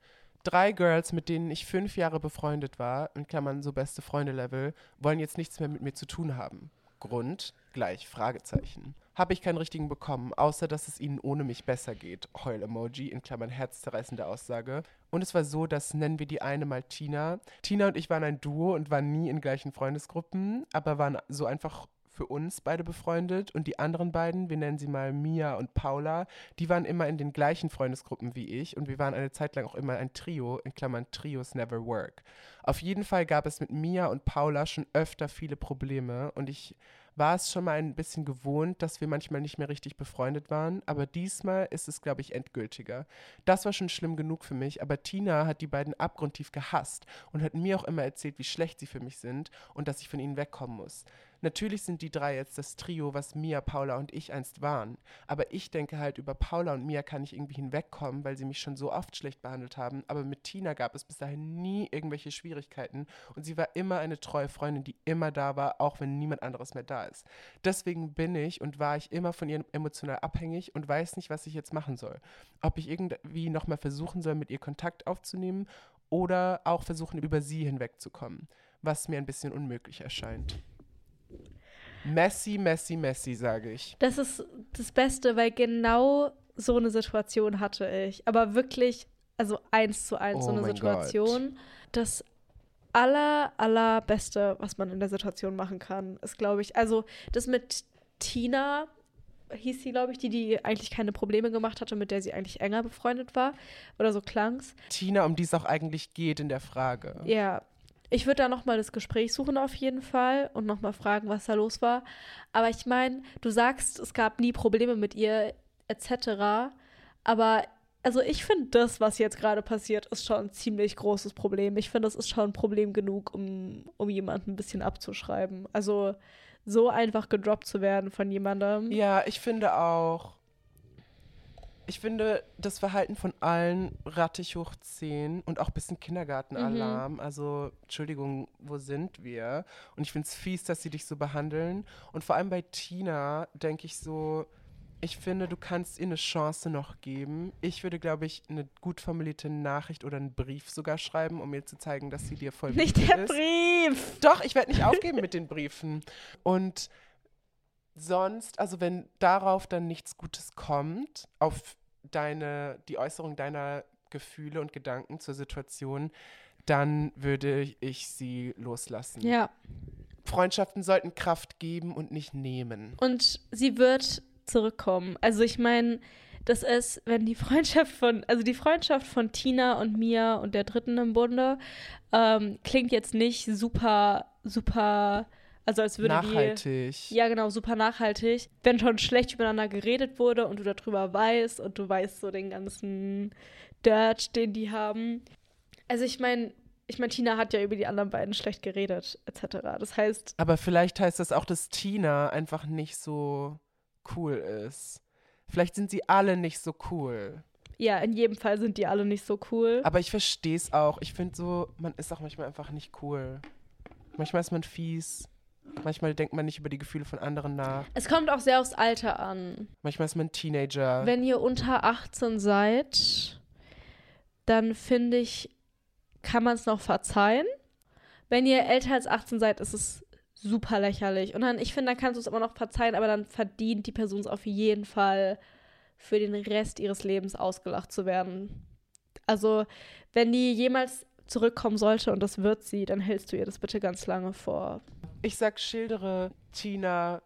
Speaker 1: Drei Girls, mit denen ich fünf Jahre befreundet war, in Klammern so beste Freunde-Level, wollen jetzt nichts mehr mit mir zu tun haben. Grund gleich Fragezeichen. Habe ich keinen richtigen bekommen, außer dass es ihnen ohne mich besser geht. Heul-Emoji, in Klammern herzzerreißende Aussage. Und es war so, dass nennen wir die eine mal Tina. Tina und ich waren ein Duo und waren nie in gleichen Freundesgruppen, aber waren so einfach für uns beide befreundet und die anderen beiden, wir nennen sie mal Mia und Paula, die waren immer in den gleichen Freundesgruppen wie ich und wir waren eine Zeit lang auch immer ein Trio, in Klammern Trios never work. Auf jeden Fall gab es mit Mia und Paula schon öfter viele Probleme und ich war es schon mal ein bisschen gewohnt, dass wir manchmal nicht mehr richtig befreundet waren, aber diesmal ist es, glaube ich, endgültiger. Das war schon schlimm genug für mich, aber Tina hat die beiden abgrundtief gehasst und hat mir auch immer erzählt, wie schlecht sie für mich sind und dass ich von ihnen wegkommen muss. Natürlich sind die drei jetzt das Trio, was Mia, Paula und ich einst waren. Aber ich denke halt, über Paula und Mia kann ich irgendwie hinwegkommen, weil sie mich schon so oft schlecht behandelt haben. Aber mit Tina gab es bis dahin nie irgendwelche Schwierigkeiten. Und sie war immer eine treue Freundin, die immer da war, auch wenn niemand anderes mehr da ist. Deswegen bin ich und war ich immer von ihr emotional abhängig und weiß nicht, was ich jetzt machen soll. Ob ich irgendwie nochmal versuchen soll, mit ihr Kontakt aufzunehmen oder auch versuchen, über sie hinwegzukommen, was mir ein bisschen unmöglich erscheint. Messi, Messi, Messi, sage ich.
Speaker 2: Das ist das Beste, weil genau so eine Situation hatte ich. Aber wirklich, also eins zu eins
Speaker 1: Oh
Speaker 2: so eine Situation.
Speaker 1: Gott.
Speaker 2: Das aller, allerbeste, was man in der Situation machen kann, ist, glaube ich, also das mit Tina hieß sie, glaube ich, die, die eigentlich keine Probleme gemacht hatte, mit der sie eigentlich enger befreundet war. Oder so klang's.
Speaker 1: Tina, um die es auch eigentlich geht in der Frage.
Speaker 2: Ja, ich würde da nochmal das Gespräch suchen auf jeden Fall und nochmal fragen, was da los war. Aber ich meine, du sagst, es gab nie Probleme mit ihr etc. Aber also ich finde, das, was jetzt gerade passiert, ist schon ein ziemlich großes Problem. Ich finde, das ist schon ein Problem genug, um, um jemanden ein bisschen abzuschreiben. Also so einfach gedroppt zu werden von jemandem.
Speaker 1: Ja, ich finde auch. Ich finde das Verhalten von allen rattig hoch 10 und auch ein bisschen Kindergartenalarm. Also, Entschuldigung, wo sind wir? Und ich finde es fies, dass sie dich so behandeln. Und vor allem bei Tina denke ich so, ich finde, du kannst ihr eine Chance noch geben. Ich würde, glaube ich, eine gut formulierte Nachricht oder einen Brief sogar schreiben, um ihr zu zeigen, dass sie dir voll
Speaker 2: Nicht der
Speaker 1: ist.
Speaker 2: Brief!
Speaker 1: Doch, ich werde nicht aufgeben mit den Briefen. Und sonst, also wenn darauf dann nichts Gutes kommt, auf deine, die Äußerung deiner Gefühle und Gedanken zur Situation, dann würde ich sie loslassen.
Speaker 2: Ja.
Speaker 1: Freundschaften sollten Kraft geben und nicht nehmen.
Speaker 2: Und sie wird zurückkommen. Also ich meine, das ist, wenn die Freundschaft von, also die Freundschaft von Tina und Mia und der Dritten im Bunde ähm, klingt jetzt nicht super, super, also als würde
Speaker 1: Nachhaltig.
Speaker 2: die, ja genau, super nachhaltig. Wenn schon schlecht übereinander geredet wurde und du darüber weißt und du weißt so den ganzen Dirt, den die haben. Also ich meine, ich meine, Tina hat ja über die anderen beiden schlecht geredet, etc. Das heißt,
Speaker 1: Aber vielleicht heißt das auch, dass Tina einfach nicht so cool ist. Vielleicht sind sie alle nicht so cool.
Speaker 2: ja, in jedem Fall sind die alle nicht so cool.
Speaker 1: Aber ich verstehe es auch. Ich finde so, man ist auch manchmal einfach nicht cool. Manchmal ist man fies. Manchmal denkt man nicht über die Gefühle von anderen nach.
Speaker 2: Es kommt auch sehr aufs Alter an.
Speaker 1: Manchmal ist man Teenager.
Speaker 2: Wenn ihr unter 18 seid, dann finde ich, kann man es noch verzeihen. Wenn ihr älter als 18 seid, ist es super lächerlich. Und dann, ich finde, dann kannst du es immer noch verzeihen, aber dann verdient die Person es auf jeden Fall für den Rest ihres Lebens ausgelacht zu werden. Also, wenn die jemals zurückkommen sollte, und das wird sie, dann hältst du ihr das bitte ganz lange vor.
Speaker 1: Ich sag, schildere Tina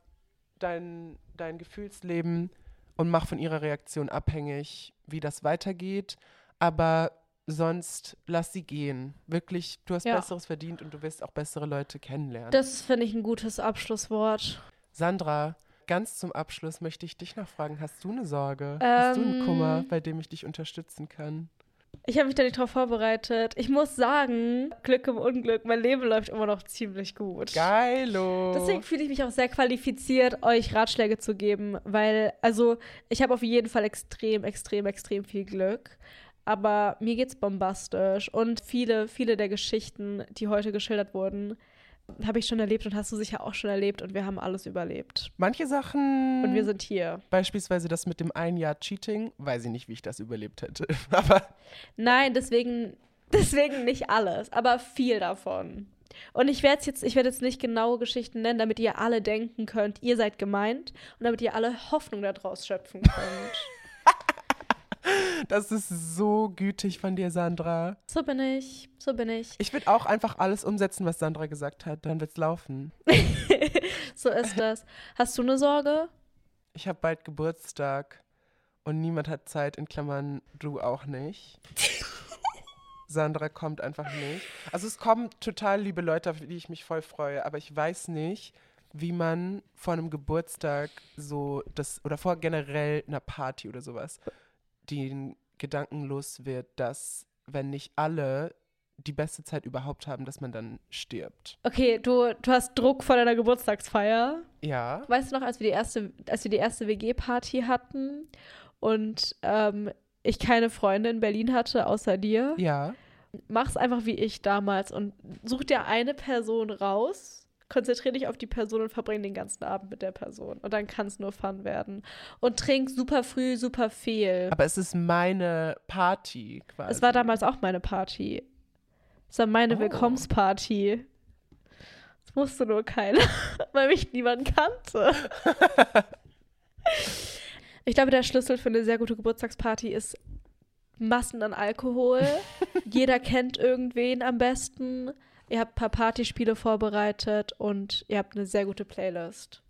Speaker 1: dein, dein Gefühlsleben und mach von ihrer Reaktion abhängig, wie das weitergeht. Aber sonst lass sie gehen. Wirklich, du hast
Speaker 2: Ja.
Speaker 1: Besseres verdient und du wirst auch bessere Leute kennenlernen.
Speaker 2: Das finde ich ein gutes Abschlusswort.
Speaker 1: Sandra, ganz zum Abschluss möchte ich dich noch fragen, hast du eine Sorge? hast du einen
Speaker 2: Ähm.
Speaker 1: Kummer, bei dem ich dich unterstützen kann?
Speaker 2: Ich habe mich da nicht drauf vorbereitet. Ich muss sagen, Glück im Unglück, mein Leben läuft immer noch ziemlich gut.
Speaker 1: Geilo.
Speaker 2: Deswegen fühle ich mich auch sehr qualifiziert, euch Ratschläge zu geben, weil, also, ich habe auf jeden Fall extrem, extrem, extrem viel Glück. Aber mir geht's bombastisch. Und viele, viele der Geschichten, die heute geschildert wurden, habe ich schon erlebt und hast du sicher auch schon erlebt und wir haben alles überlebt.
Speaker 1: Manche Sachen,
Speaker 2: Und wir sind hier.
Speaker 1: beispielsweise das mit dem ein Jahr Cheating, weiß ich nicht, wie ich das überlebt hätte. Aber
Speaker 2: Nein, deswegen, deswegen nicht alles, aber viel davon. Und ich werde jetzt, ich werde jetzt nicht genaue Geschichten nennen, damit ihr alle denken könnt, ihr seid gemeint und damit ihr alle Hoffnung daraus schöpfen könnt.
Speaker 1: Das ist so gütig von dir, Sandra.
Speaker 2: so bin ich, so bin ich.
Speaker 1: Ich würde auch einfach alles umsetzen, was Sandra gesagt hat. Dann wird's laufen.
Speaker 2: so ist das. Hast du eine Sorge?
Speaker 1: Ich habe bald Geburtstag und niemand hat Zeit, in Klammern, du auch nicht. Sandra kommt einfach nicht. Also es kommen total liebe Leute, auf die ich mich voll freue, aber ich weiß nicht, wie man vor einem Geburtstag so das oder vor generell einer Party oder sowas den Gedanken los wird, dass wenn nicht alle die beste Zeit überhaupt haben, dass man dann stirbt.
Speaker 2: Okay, du, du hast Druck vor deiner Geburtstagsfeier.
Speaker 1: Ja.
Speaker 2: Weißt du noch, als wir die erste, als wir die erste WG-Party hatten und ähm, ich keine Freunde in Berlin hatte, außer dir?
Speaker 1: Ja.
Speaker 2: Mach's einfach wie ich damals und such dir eine Person raus, konzentrier dich auf die Person und verbring den ganzen Abend mit der Person. Und dann kann es nur Fun werden. Und trink super früh, super viel.
Speaker 1: Aber es ist meine Party quasi.
Speaker 2: Es war damals auch meine Party. Es war meine
Speaker 1: Oh.
Speaker 2: Willkommensparty. Das wusste nur keiner, weil mich niemand kannte. ich glaube, der Schlüssel für eine sehr gute Geburtstagsparty ist Massen an Alkohol. Jeder kennt irgendwen am besten. Ihr habt ein paar Partyspiele vorbereitet und ihr habt eine sehr gute Playlist.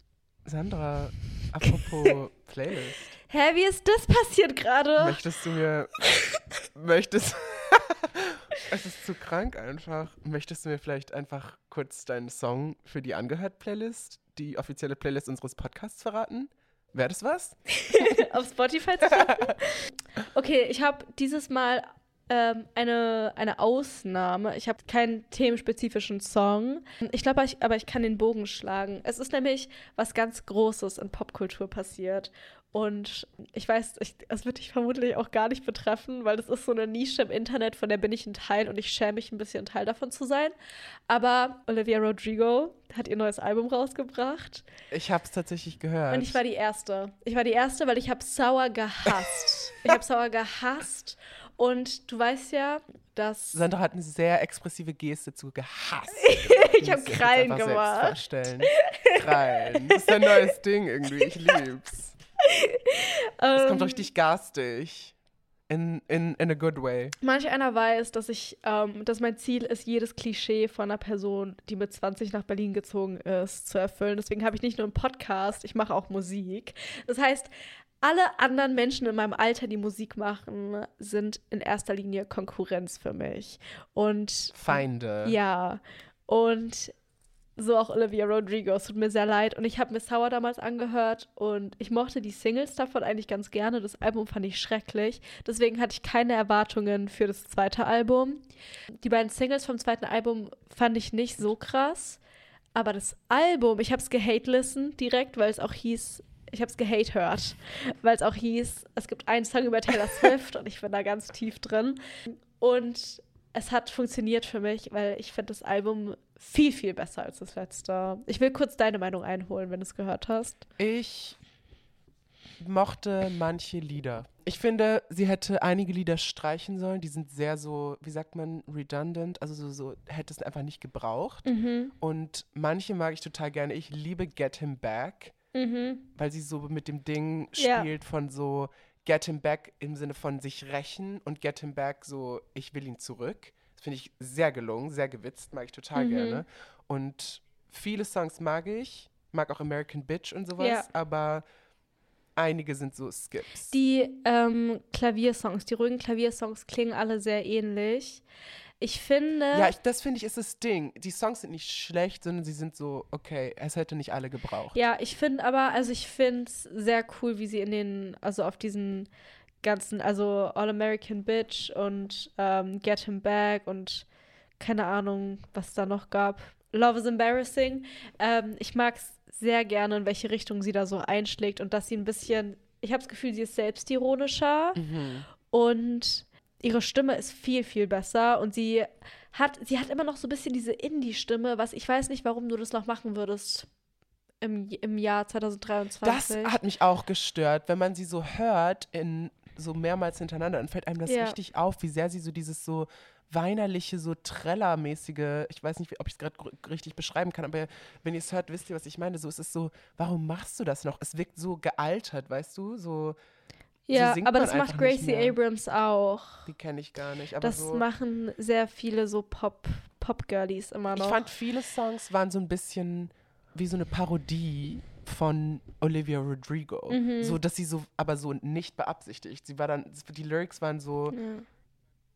Speaker 1: Sandra, apropos Playlist.
Speaker 2: Hä, wie ist das passiert gerade?
Speaker 1: Möchtest du mir. möchtest. es ist zu krank einfach. Möchtest du mir vielleicht einfach kurz deinen Song für die Angehört-Playlist, die offizielle Playlist unseres Podcasts verraten? Wäre das was?
Speaker 2: auf Spotify zu finden. Okay, ich habe dieses Mal ähm, eine, eine Ausnahme. Ich habe keinen themenspezifischen Song. Ich glaube, ich, aber ich kann den Bogen schlagen. Es ist nämlich was ganz Großes in Popkultur passiert. Und ich weiß, ich, es wird dich vermutlich auch gar nicht betreffen, weil das ist so eine Nische im Internet, von der bin ich ein Teil und ich schäme mich ein bisschen, ein Teil davon zu sein. Aber Olivia Rodrigo hat ihr neues Album rausgebracht.
Speaker 1: Ich habe es tatsächlich gehört.
Speaker 2: Und ich war die Erste. Ich war die Erste, weil ich habe Sauer gehasst. ich habe Sauer gehasst. Und du weißt ja, dass
Speaker 1: Sandra hat eine sehr expressive Geste zu gehasst.
Speaker 2: ich habe Krallen gemacht.
Speaker 1: Vorstellen. Krallen. Das ist ein neues Ding irgendwie. Ich lieb's. Das kommt
Speaker 2: Ähm,
Speaker 1: richtig garstig. In, in, in a good way.
Speaker 2: Manch einer weiß, dass ich, ähm, dass mein Ziel ist, jedes Klischee von einer Person, die mit 20 nach Berlin gezogen ist, zu erfüllen. Deswegen habe ich nicht nur einen Podcast, ich mache auch Musik. Das heißt, alle anderen Menschen in meinem Alter, die Musik machen, sind in erster Linie Konkurrenz für mich. Und
Speaker 1: Feinde.
Speaker 2: Ja, und so auch Olivia Rodrigo. Es tut mir sehr leid. Und ich habe Miss Sour damals angehört und ich mochte die Singles davon eigentlich ganz gerne. Das Album fand ich schrecklich. Deswegen hatte ich keine Erwartungen für das zweite Album. Die beiden Singles vom zweiten Album fand ich nicht so krass. Aber das Album, ich habe es gehate-listen direkt, weil es auch hieß, ich habe es gehate hört, weil es auch hieß, es gibt einen Song über Taylor Swift und ich bin da ganz tief drin. Und es hat funktioniert für mich, weil ich finde das Album viel, viel besser als das letzte. Ich will kurz deine Meinung einholen, wenn du es gehört hast.
Speaker 1: Ich mochte manche Lieder. Ich finde, sie hätte einige Lieder streichen sollen. Die sind sehr so, wie sagt man, redundant. Also so, so hätte es einfach nicht gebraucht.
Speaker 2: Mhm.
Speaker 1: Und manche mag ich total gerne. Ich liebe Get Him Back,
Speaker 2: Mhm.
Speaker 1: weil sie so mit dem Ding
Speaker 2: Ja.
Speaker 1: spielt von so Get Him Back im Sinne von sich rächen und Get Him Back so, ich will ihn zurück. Das finde ich sehr gelungen, sehr gewitzt, mag ich total
Speaker 2: Mhm.
Speaker 1: gerne. Und viele Songs mag ich, mag auch American Bitch und sowas,
Speaker 2: Ja.
Speaker 1: aber einige sind so Skips.
Speaker 2: Die ähm, Klaviersongs, die ruhigen Klaviersongs klingen alle sehr ähnlich. Ich finde.
Speaker 1: ja, ich, das finde ich ist das Ding. Die Songs sind nicht schlecht, sondern sie sind so, okay, es hätte nicht alle gebraucht.
Speaker 2: Ja, ich finde aber, also ich finde es sehr cool, wie sie in den, also auf diesen ganzen, also All American Bitch und ähm, Get Him Back und keine Ahnung, was da noch gab. Love is Embarrassing. Ähm, ich mag es sehr gerne, in welche Richtung sie da so einschlägt und dass sie ein bisschen, ich habe das Gefühl, sie ist selbstironischer
Speaker 1: Mhm.
Speaker 2: und ihre Stimme ist viel, viel besser und sie hat, sie hat immer noch so ein bisschen diese Indie-Stimme, was ich weiß nicht, warum du das noch machen würdest im, im Jahr 2023.
Speaker 1: Das hat mich auch gestört, wenn man sie so hört in so mehrmals hintereinander, dann fällt einem das
Speaker 2: Ja.
Speaker 1: richtig auf, wie sehr sie so dieses so weinerliche, so Trellermäßige, ich weiß nicht, wie, ob ich es gerade richtig beschreiben kann, aber wenn ihr es hört, wisst ihr, was ich meine. So, es ist so, warum machst du das noch? Es wirkt so gealtert, weißt du? So.
Speaker 2: Ja,
Speaker 1: singt
Speaker 2: aber das macht Gracie. Abrams auch.
Speaker 1: Die kenne ich gar nicht. Aber
Speaker 2: Das
Speaker 1: so,
Speaker 2: machen sehr viele so Pop, Pop-Girlies immer
Speaker 1: ich
Speaker 2: noch.
Speaker 1: fand, viele Songs waren so ein bisschen wie so eine Parodie von Olivia Rodrigo.
Speaker 2: Mhm.
Speaker 1: So, dass sie so, aber so nicht beabsichtigt. Sie war dann, die Lyrics waren so,
Speaker 2: ja.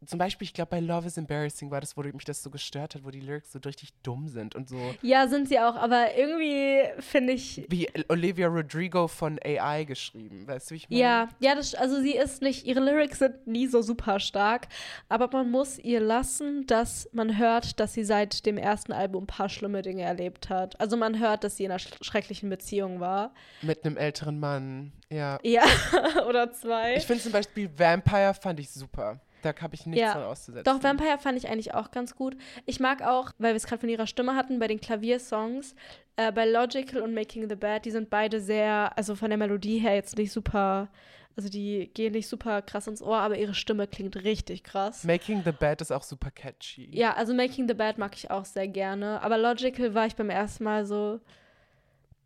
Speaker 1: Zum Beispiel, ich glaube, bei Love is Embarrassing war das, wo mich das so gestört hat, wo die Lyrics so richtig dumm sind und so
Speaker 2: ja, sind sie auch, aber irgendwie finde ich.
Speaker 1: wie Olivia Rodrigo von AI geschrieben. Weißt du, wie ich meine?
Speaker 2: Ja, ja, das, also sie ist nicht, ihre Lyrics sind nie so super stark, aber man muss ihr lassen, dass man hört, dass sie seit dem ersten Album ein paar schlimme Dinge erlebt hat. Also man hört, dass sie in einer sch schrecklichen Beziehung war.
Speaker 1: Mit einem älteren Mann. Ja.
Speaker 2: Ja, oder zwei.
Speaker 1: Ich finde zum Beispiel Vampire fand ich super. Da habe ich nichts
Speaker 2: Ja.
Speaker 1: dran auszusetzen.
Speaker 2: Doch, Vampire fand ich eigentlich auch ganz gut. Ich mag auch, weil wir es gerade von ihrer Stimme hatten, bei den Klaviersongs, äh, bei Logical und Making the Bad, die sind beide sehr, also von der Melodie her jetzt nicht super, also die gehen nicht super krass ins Ohr, aber ihre Stimme klingt richtig krass.
Speaker 1: Making the Bad ist auch super catchy.
Speaker 2: Ja, also Making the Bad mag ich auch sehr gerne. Aber Logical war ich beim ersten Mal so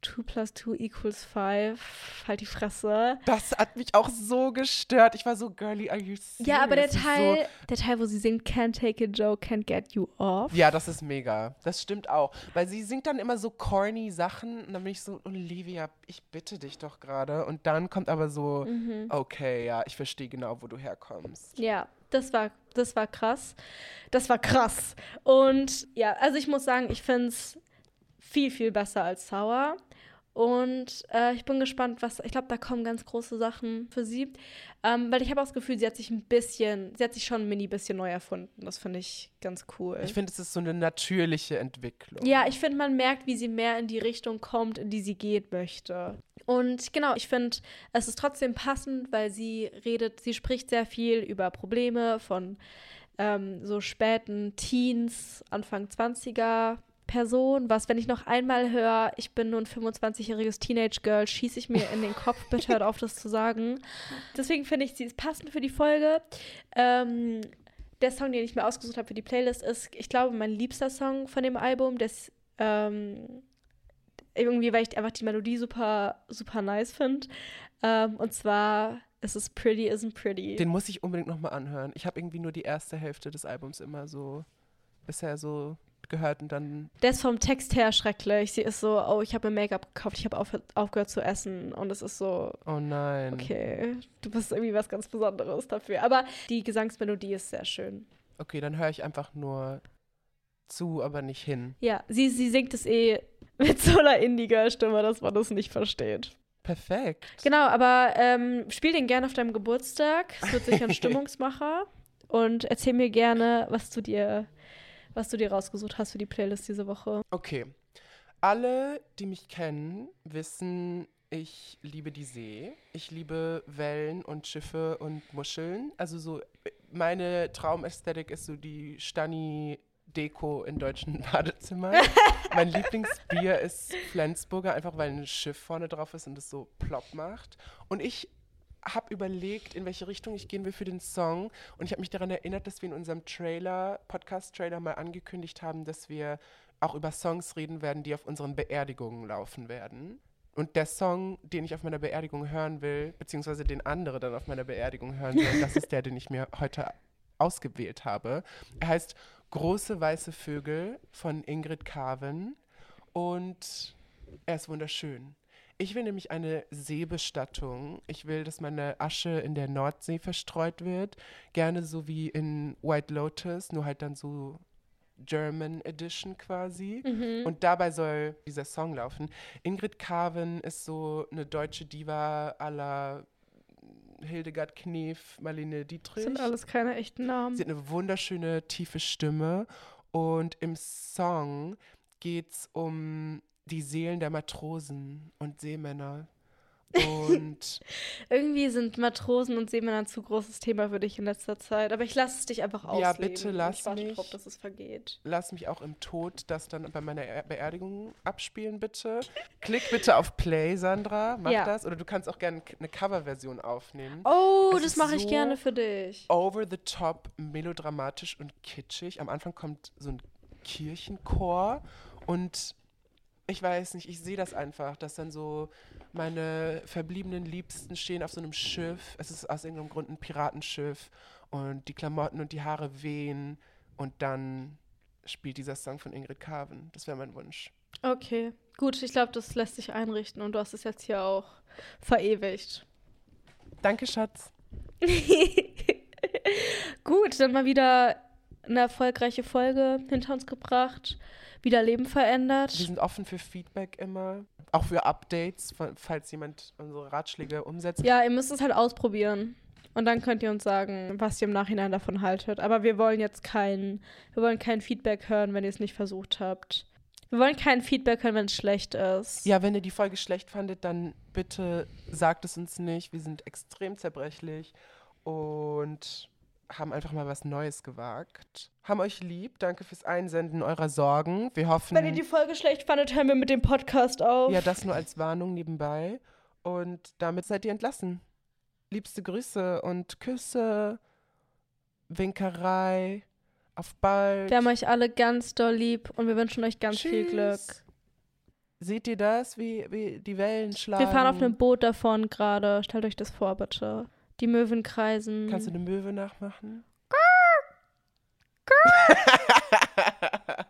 Speaker 2: 2 plus 2 equals 5. Halt die Fresse.
Speaker 1: Das hat mich auch so gestört. Ich war so, girly, are you serious?
Speaker 2: Ja, aber der Teil, der Teil, wo sie singt Can't take a joke, can't get you off.
Speaker 1: So, ja, das ist mega. Das stimmt auch. Weil sie singt dann immer so corny Sachen und dann bin ich so, Olivia, ich bitte dich doch gerade. Und dann kommt aber so,
Speaker 2: Mhm.
Speaker 1: okay, ja, ich verstehe genau, wo du herkommst.
Speaker 2: Ja, das war, das war krass. Das war krass. Und ja, also ich muss sagen, ich finde es viel, viel besser als Sour. Und äh, ich bin gespannt, was. Ich glaube, da kommen ganz große Sachen für sie. Ähm, weil ich habe auch das Gefühl, sie hat sich ein bisschen, sie hat sich schon ein mini bisschen neu erfunden. Das finde ich ganz cool.
Speaker 1: Ich finde, es ist so eine natürliche Entwicklung.
Speaker 2: Ja, ich finde, man merkt, wie sie mehr in die Richtung kommt, in die sie gehen möchte. Und genau, ich finde, es ist trotzdem passend, weil sie redet, sie spricht sehr viel über Probleme von ähm, so späten Teens, Anfang 20er Person, was, wenn ich noch einmal höre, ich bin nur ein 25-jähriges Teenage-Girl, schieße ich mir in den Kopf, bitte hört auf, das zu sagen. Deswegen finde ich, sie ist passend für die Folge. Ähm, der Song, den ich mir ausgesucht habe für die Playlist, ist, ich glaube, mein liebster Song von dem Album. Das, ähm, irgendwie, weil ich einfach die Melodie super, super nice finde. Ähm, und zwar ist es Pretty Isn't Pretty.
Speaker 1: Den muss ich unbedingt nochmal anhören. Ich habe irgendwie nur die erste Hälfte des Albums immer so bisher so gehört und dann.
Speaker 2: Der ist vom Text her schrecklich. Sie ist so, oh, ich habe mir Make-up gekauft, ich habe auf, aufgehört zu essen. Und es ist so,
Speaker 1: Oh nein.
Speaker 2: okay, du bist irgendwie was ganz Besonderes dafür. Aber die Gesangsmelodie ist sehr schön.
Speaker 1: Okay, dann höre ich einfach nur zu, aber nicht hin.
Speaker 2: Ja, sie, sie singt es eh mit so einer Indiger-Stimme, dass man das nicht versteht.
Speaker 1: Perfekt.
Speaker 2: Genau, aber ähm, spiel den gerne auf deinem Geburtstag. Es wird sicher ein Stimmungsmacher. Und erzähl mir gerne, was du dir, was du dir rausgesucht hast für die Playlist diese Woche.
Speaker 1: Okay. Alle, die mich kennen, wissen, ich liebe die See. Ich liebe Wellen und Schiffe und Muscheln. Also so, meine Traumästhetik ist so die Stani-Deko in deutschen Badezimmern. mein Lieblingsbier ist Flensburger, einfach weil ein Schiff vorne drauf ist und es so plopp macht. Und ich habe überlegt, in welche Richtung ich gehen will für den Song. Und ich habe mich daran erinnert, dass wir in unserem Trailer, Podcast-Trailer mal angekündigt haben, dass wir auch über Songs reden werden, die auf unseren Beerdigungen laufen werden. Und der Song, den ich auf meiner Beerdigung hören will, beziehungsweise den andere dann auf meiner Beerdigung hören will, das ist der, den ich mir heute ausgewählt habe. Er heißt Große weiße Vögel von Ingrid Carven und er ist wunderschön. Ich will nämlich eine Seebestattung. Ich will, dass meine Asche in der Nordsee verstreut wird. Gerne so wie in White Lotus, nur halt dann so German Edition quasi. Und dabei soll dieser Song laufen. Ingrid Carven ist so eine deutsche Diva à la Hildegard Knef, Marlene Dietrich.
Speaker 2: Das sind alles keine echten Namen.
Speaker 1: Sie hat eine wunderschöne, tiefe Stimme. Und im Song geht es um die Seelen der Matrosen und Seemänner. Und
Speaker 2: Irgendwie sind Matrosen und Seemänner ein zu großes Thema für dich in letzter Zeit. Aber ich lasse es dich einfach ausleben.
Speaker 1: Ja, bitte lass
Speaker 2: ich warte
Speaker 1: mich.
Speaker 2: drauf, dass es vergeht.
Speaker 1: lass mich auch im Tod das dann bei meiner Er- Beerdigung abspielen, bitte. Klick bitte auf Play, Sandra. Mach
Speaker 2: Ja.
Speaker 1: das. Oder du kannst auch gerne eine Coverversion aufnehmen.
Speaker 2: Oh,
Speaker 1: Es
Speaker 2: das mache ich
Speaker 1: so-
Speaker 2: gerne für dich.
Speaker 1: Over the top, melodramatisch und kitschig. Am Anfang kommt so ein Kirchenchor und ich weiß nicht, ich sehe das einfach, dass dann so meine verbliebenen Liebsten stehen auf so einem Schiff. Es ist aus irgendeinem Grund ein Piratenschiff und die Klamotten und die Haare wehen und dann spielt dieser Song von Ingrid Carven. Das wäre mein Wunsch.
Speaker 2: Okay, gut. Ich glaube, das lässt sich einrichten und du hast es jetzt hier auch verewigt.
Speaker 1: Danke, Schatz.
Speaker 2: Gut, dann mal wieder eine erfolgreiche Folge hinter uns gebracht. Wieder Leben
Speaker 1: Wir
Speaker 2: verändert.
Speaker 1: sind offen für Feedback immer, auch für Updates, fa- falls jemand unsere Ratschläge umsetzt.
Speaker 2: Ja, ihr müsst es halt ausprobieren. Und dann könnt ihr uns sagen, was ihr im Nachhinein davon haltet. Aber wir wollen jetzt kein, wir wollen kein Feedback hören, wenn ihr es nicht versucht habt. Wir wollen kein Feedback hören, wenn es schlecht ist.
Speaker 1: Ja, wenn ihr die Folge schlecht fandet, dann bitte sagt es uns nicht. Wir sind extrem zerbrechlich und haben einfach mal was Neues gewagt. Haben euch lieb. Danke fürs Einsenden eurer Sorgen. Wir hoffen,
Speaker 2: Wenn ihr die Folge schlecht fandet, hören wir mit dem Podcast auf.
Speaker 1: ja, das nur als Warnung nebenbei. Und damit seid ihr entlassen. Liebste Grüße und Küsse, Winkerei. Auf bald.
Speaker 2: Wir haben euch alle ganz doll lieb und wir wünschen euch ganz viel Glück.
Speaker 1: Tschüss. Seht ihr das, wie, wie die Wellen schlagen?
Speaker 2: Wir fahren auf einem Boot davon gerade. Stellt euch das vor, bitte. Die Möwen kreisen.
Speaker 1: Kannst du eine Möwe nachmachen?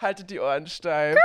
Speaker 1: Haltet die Ohren steif.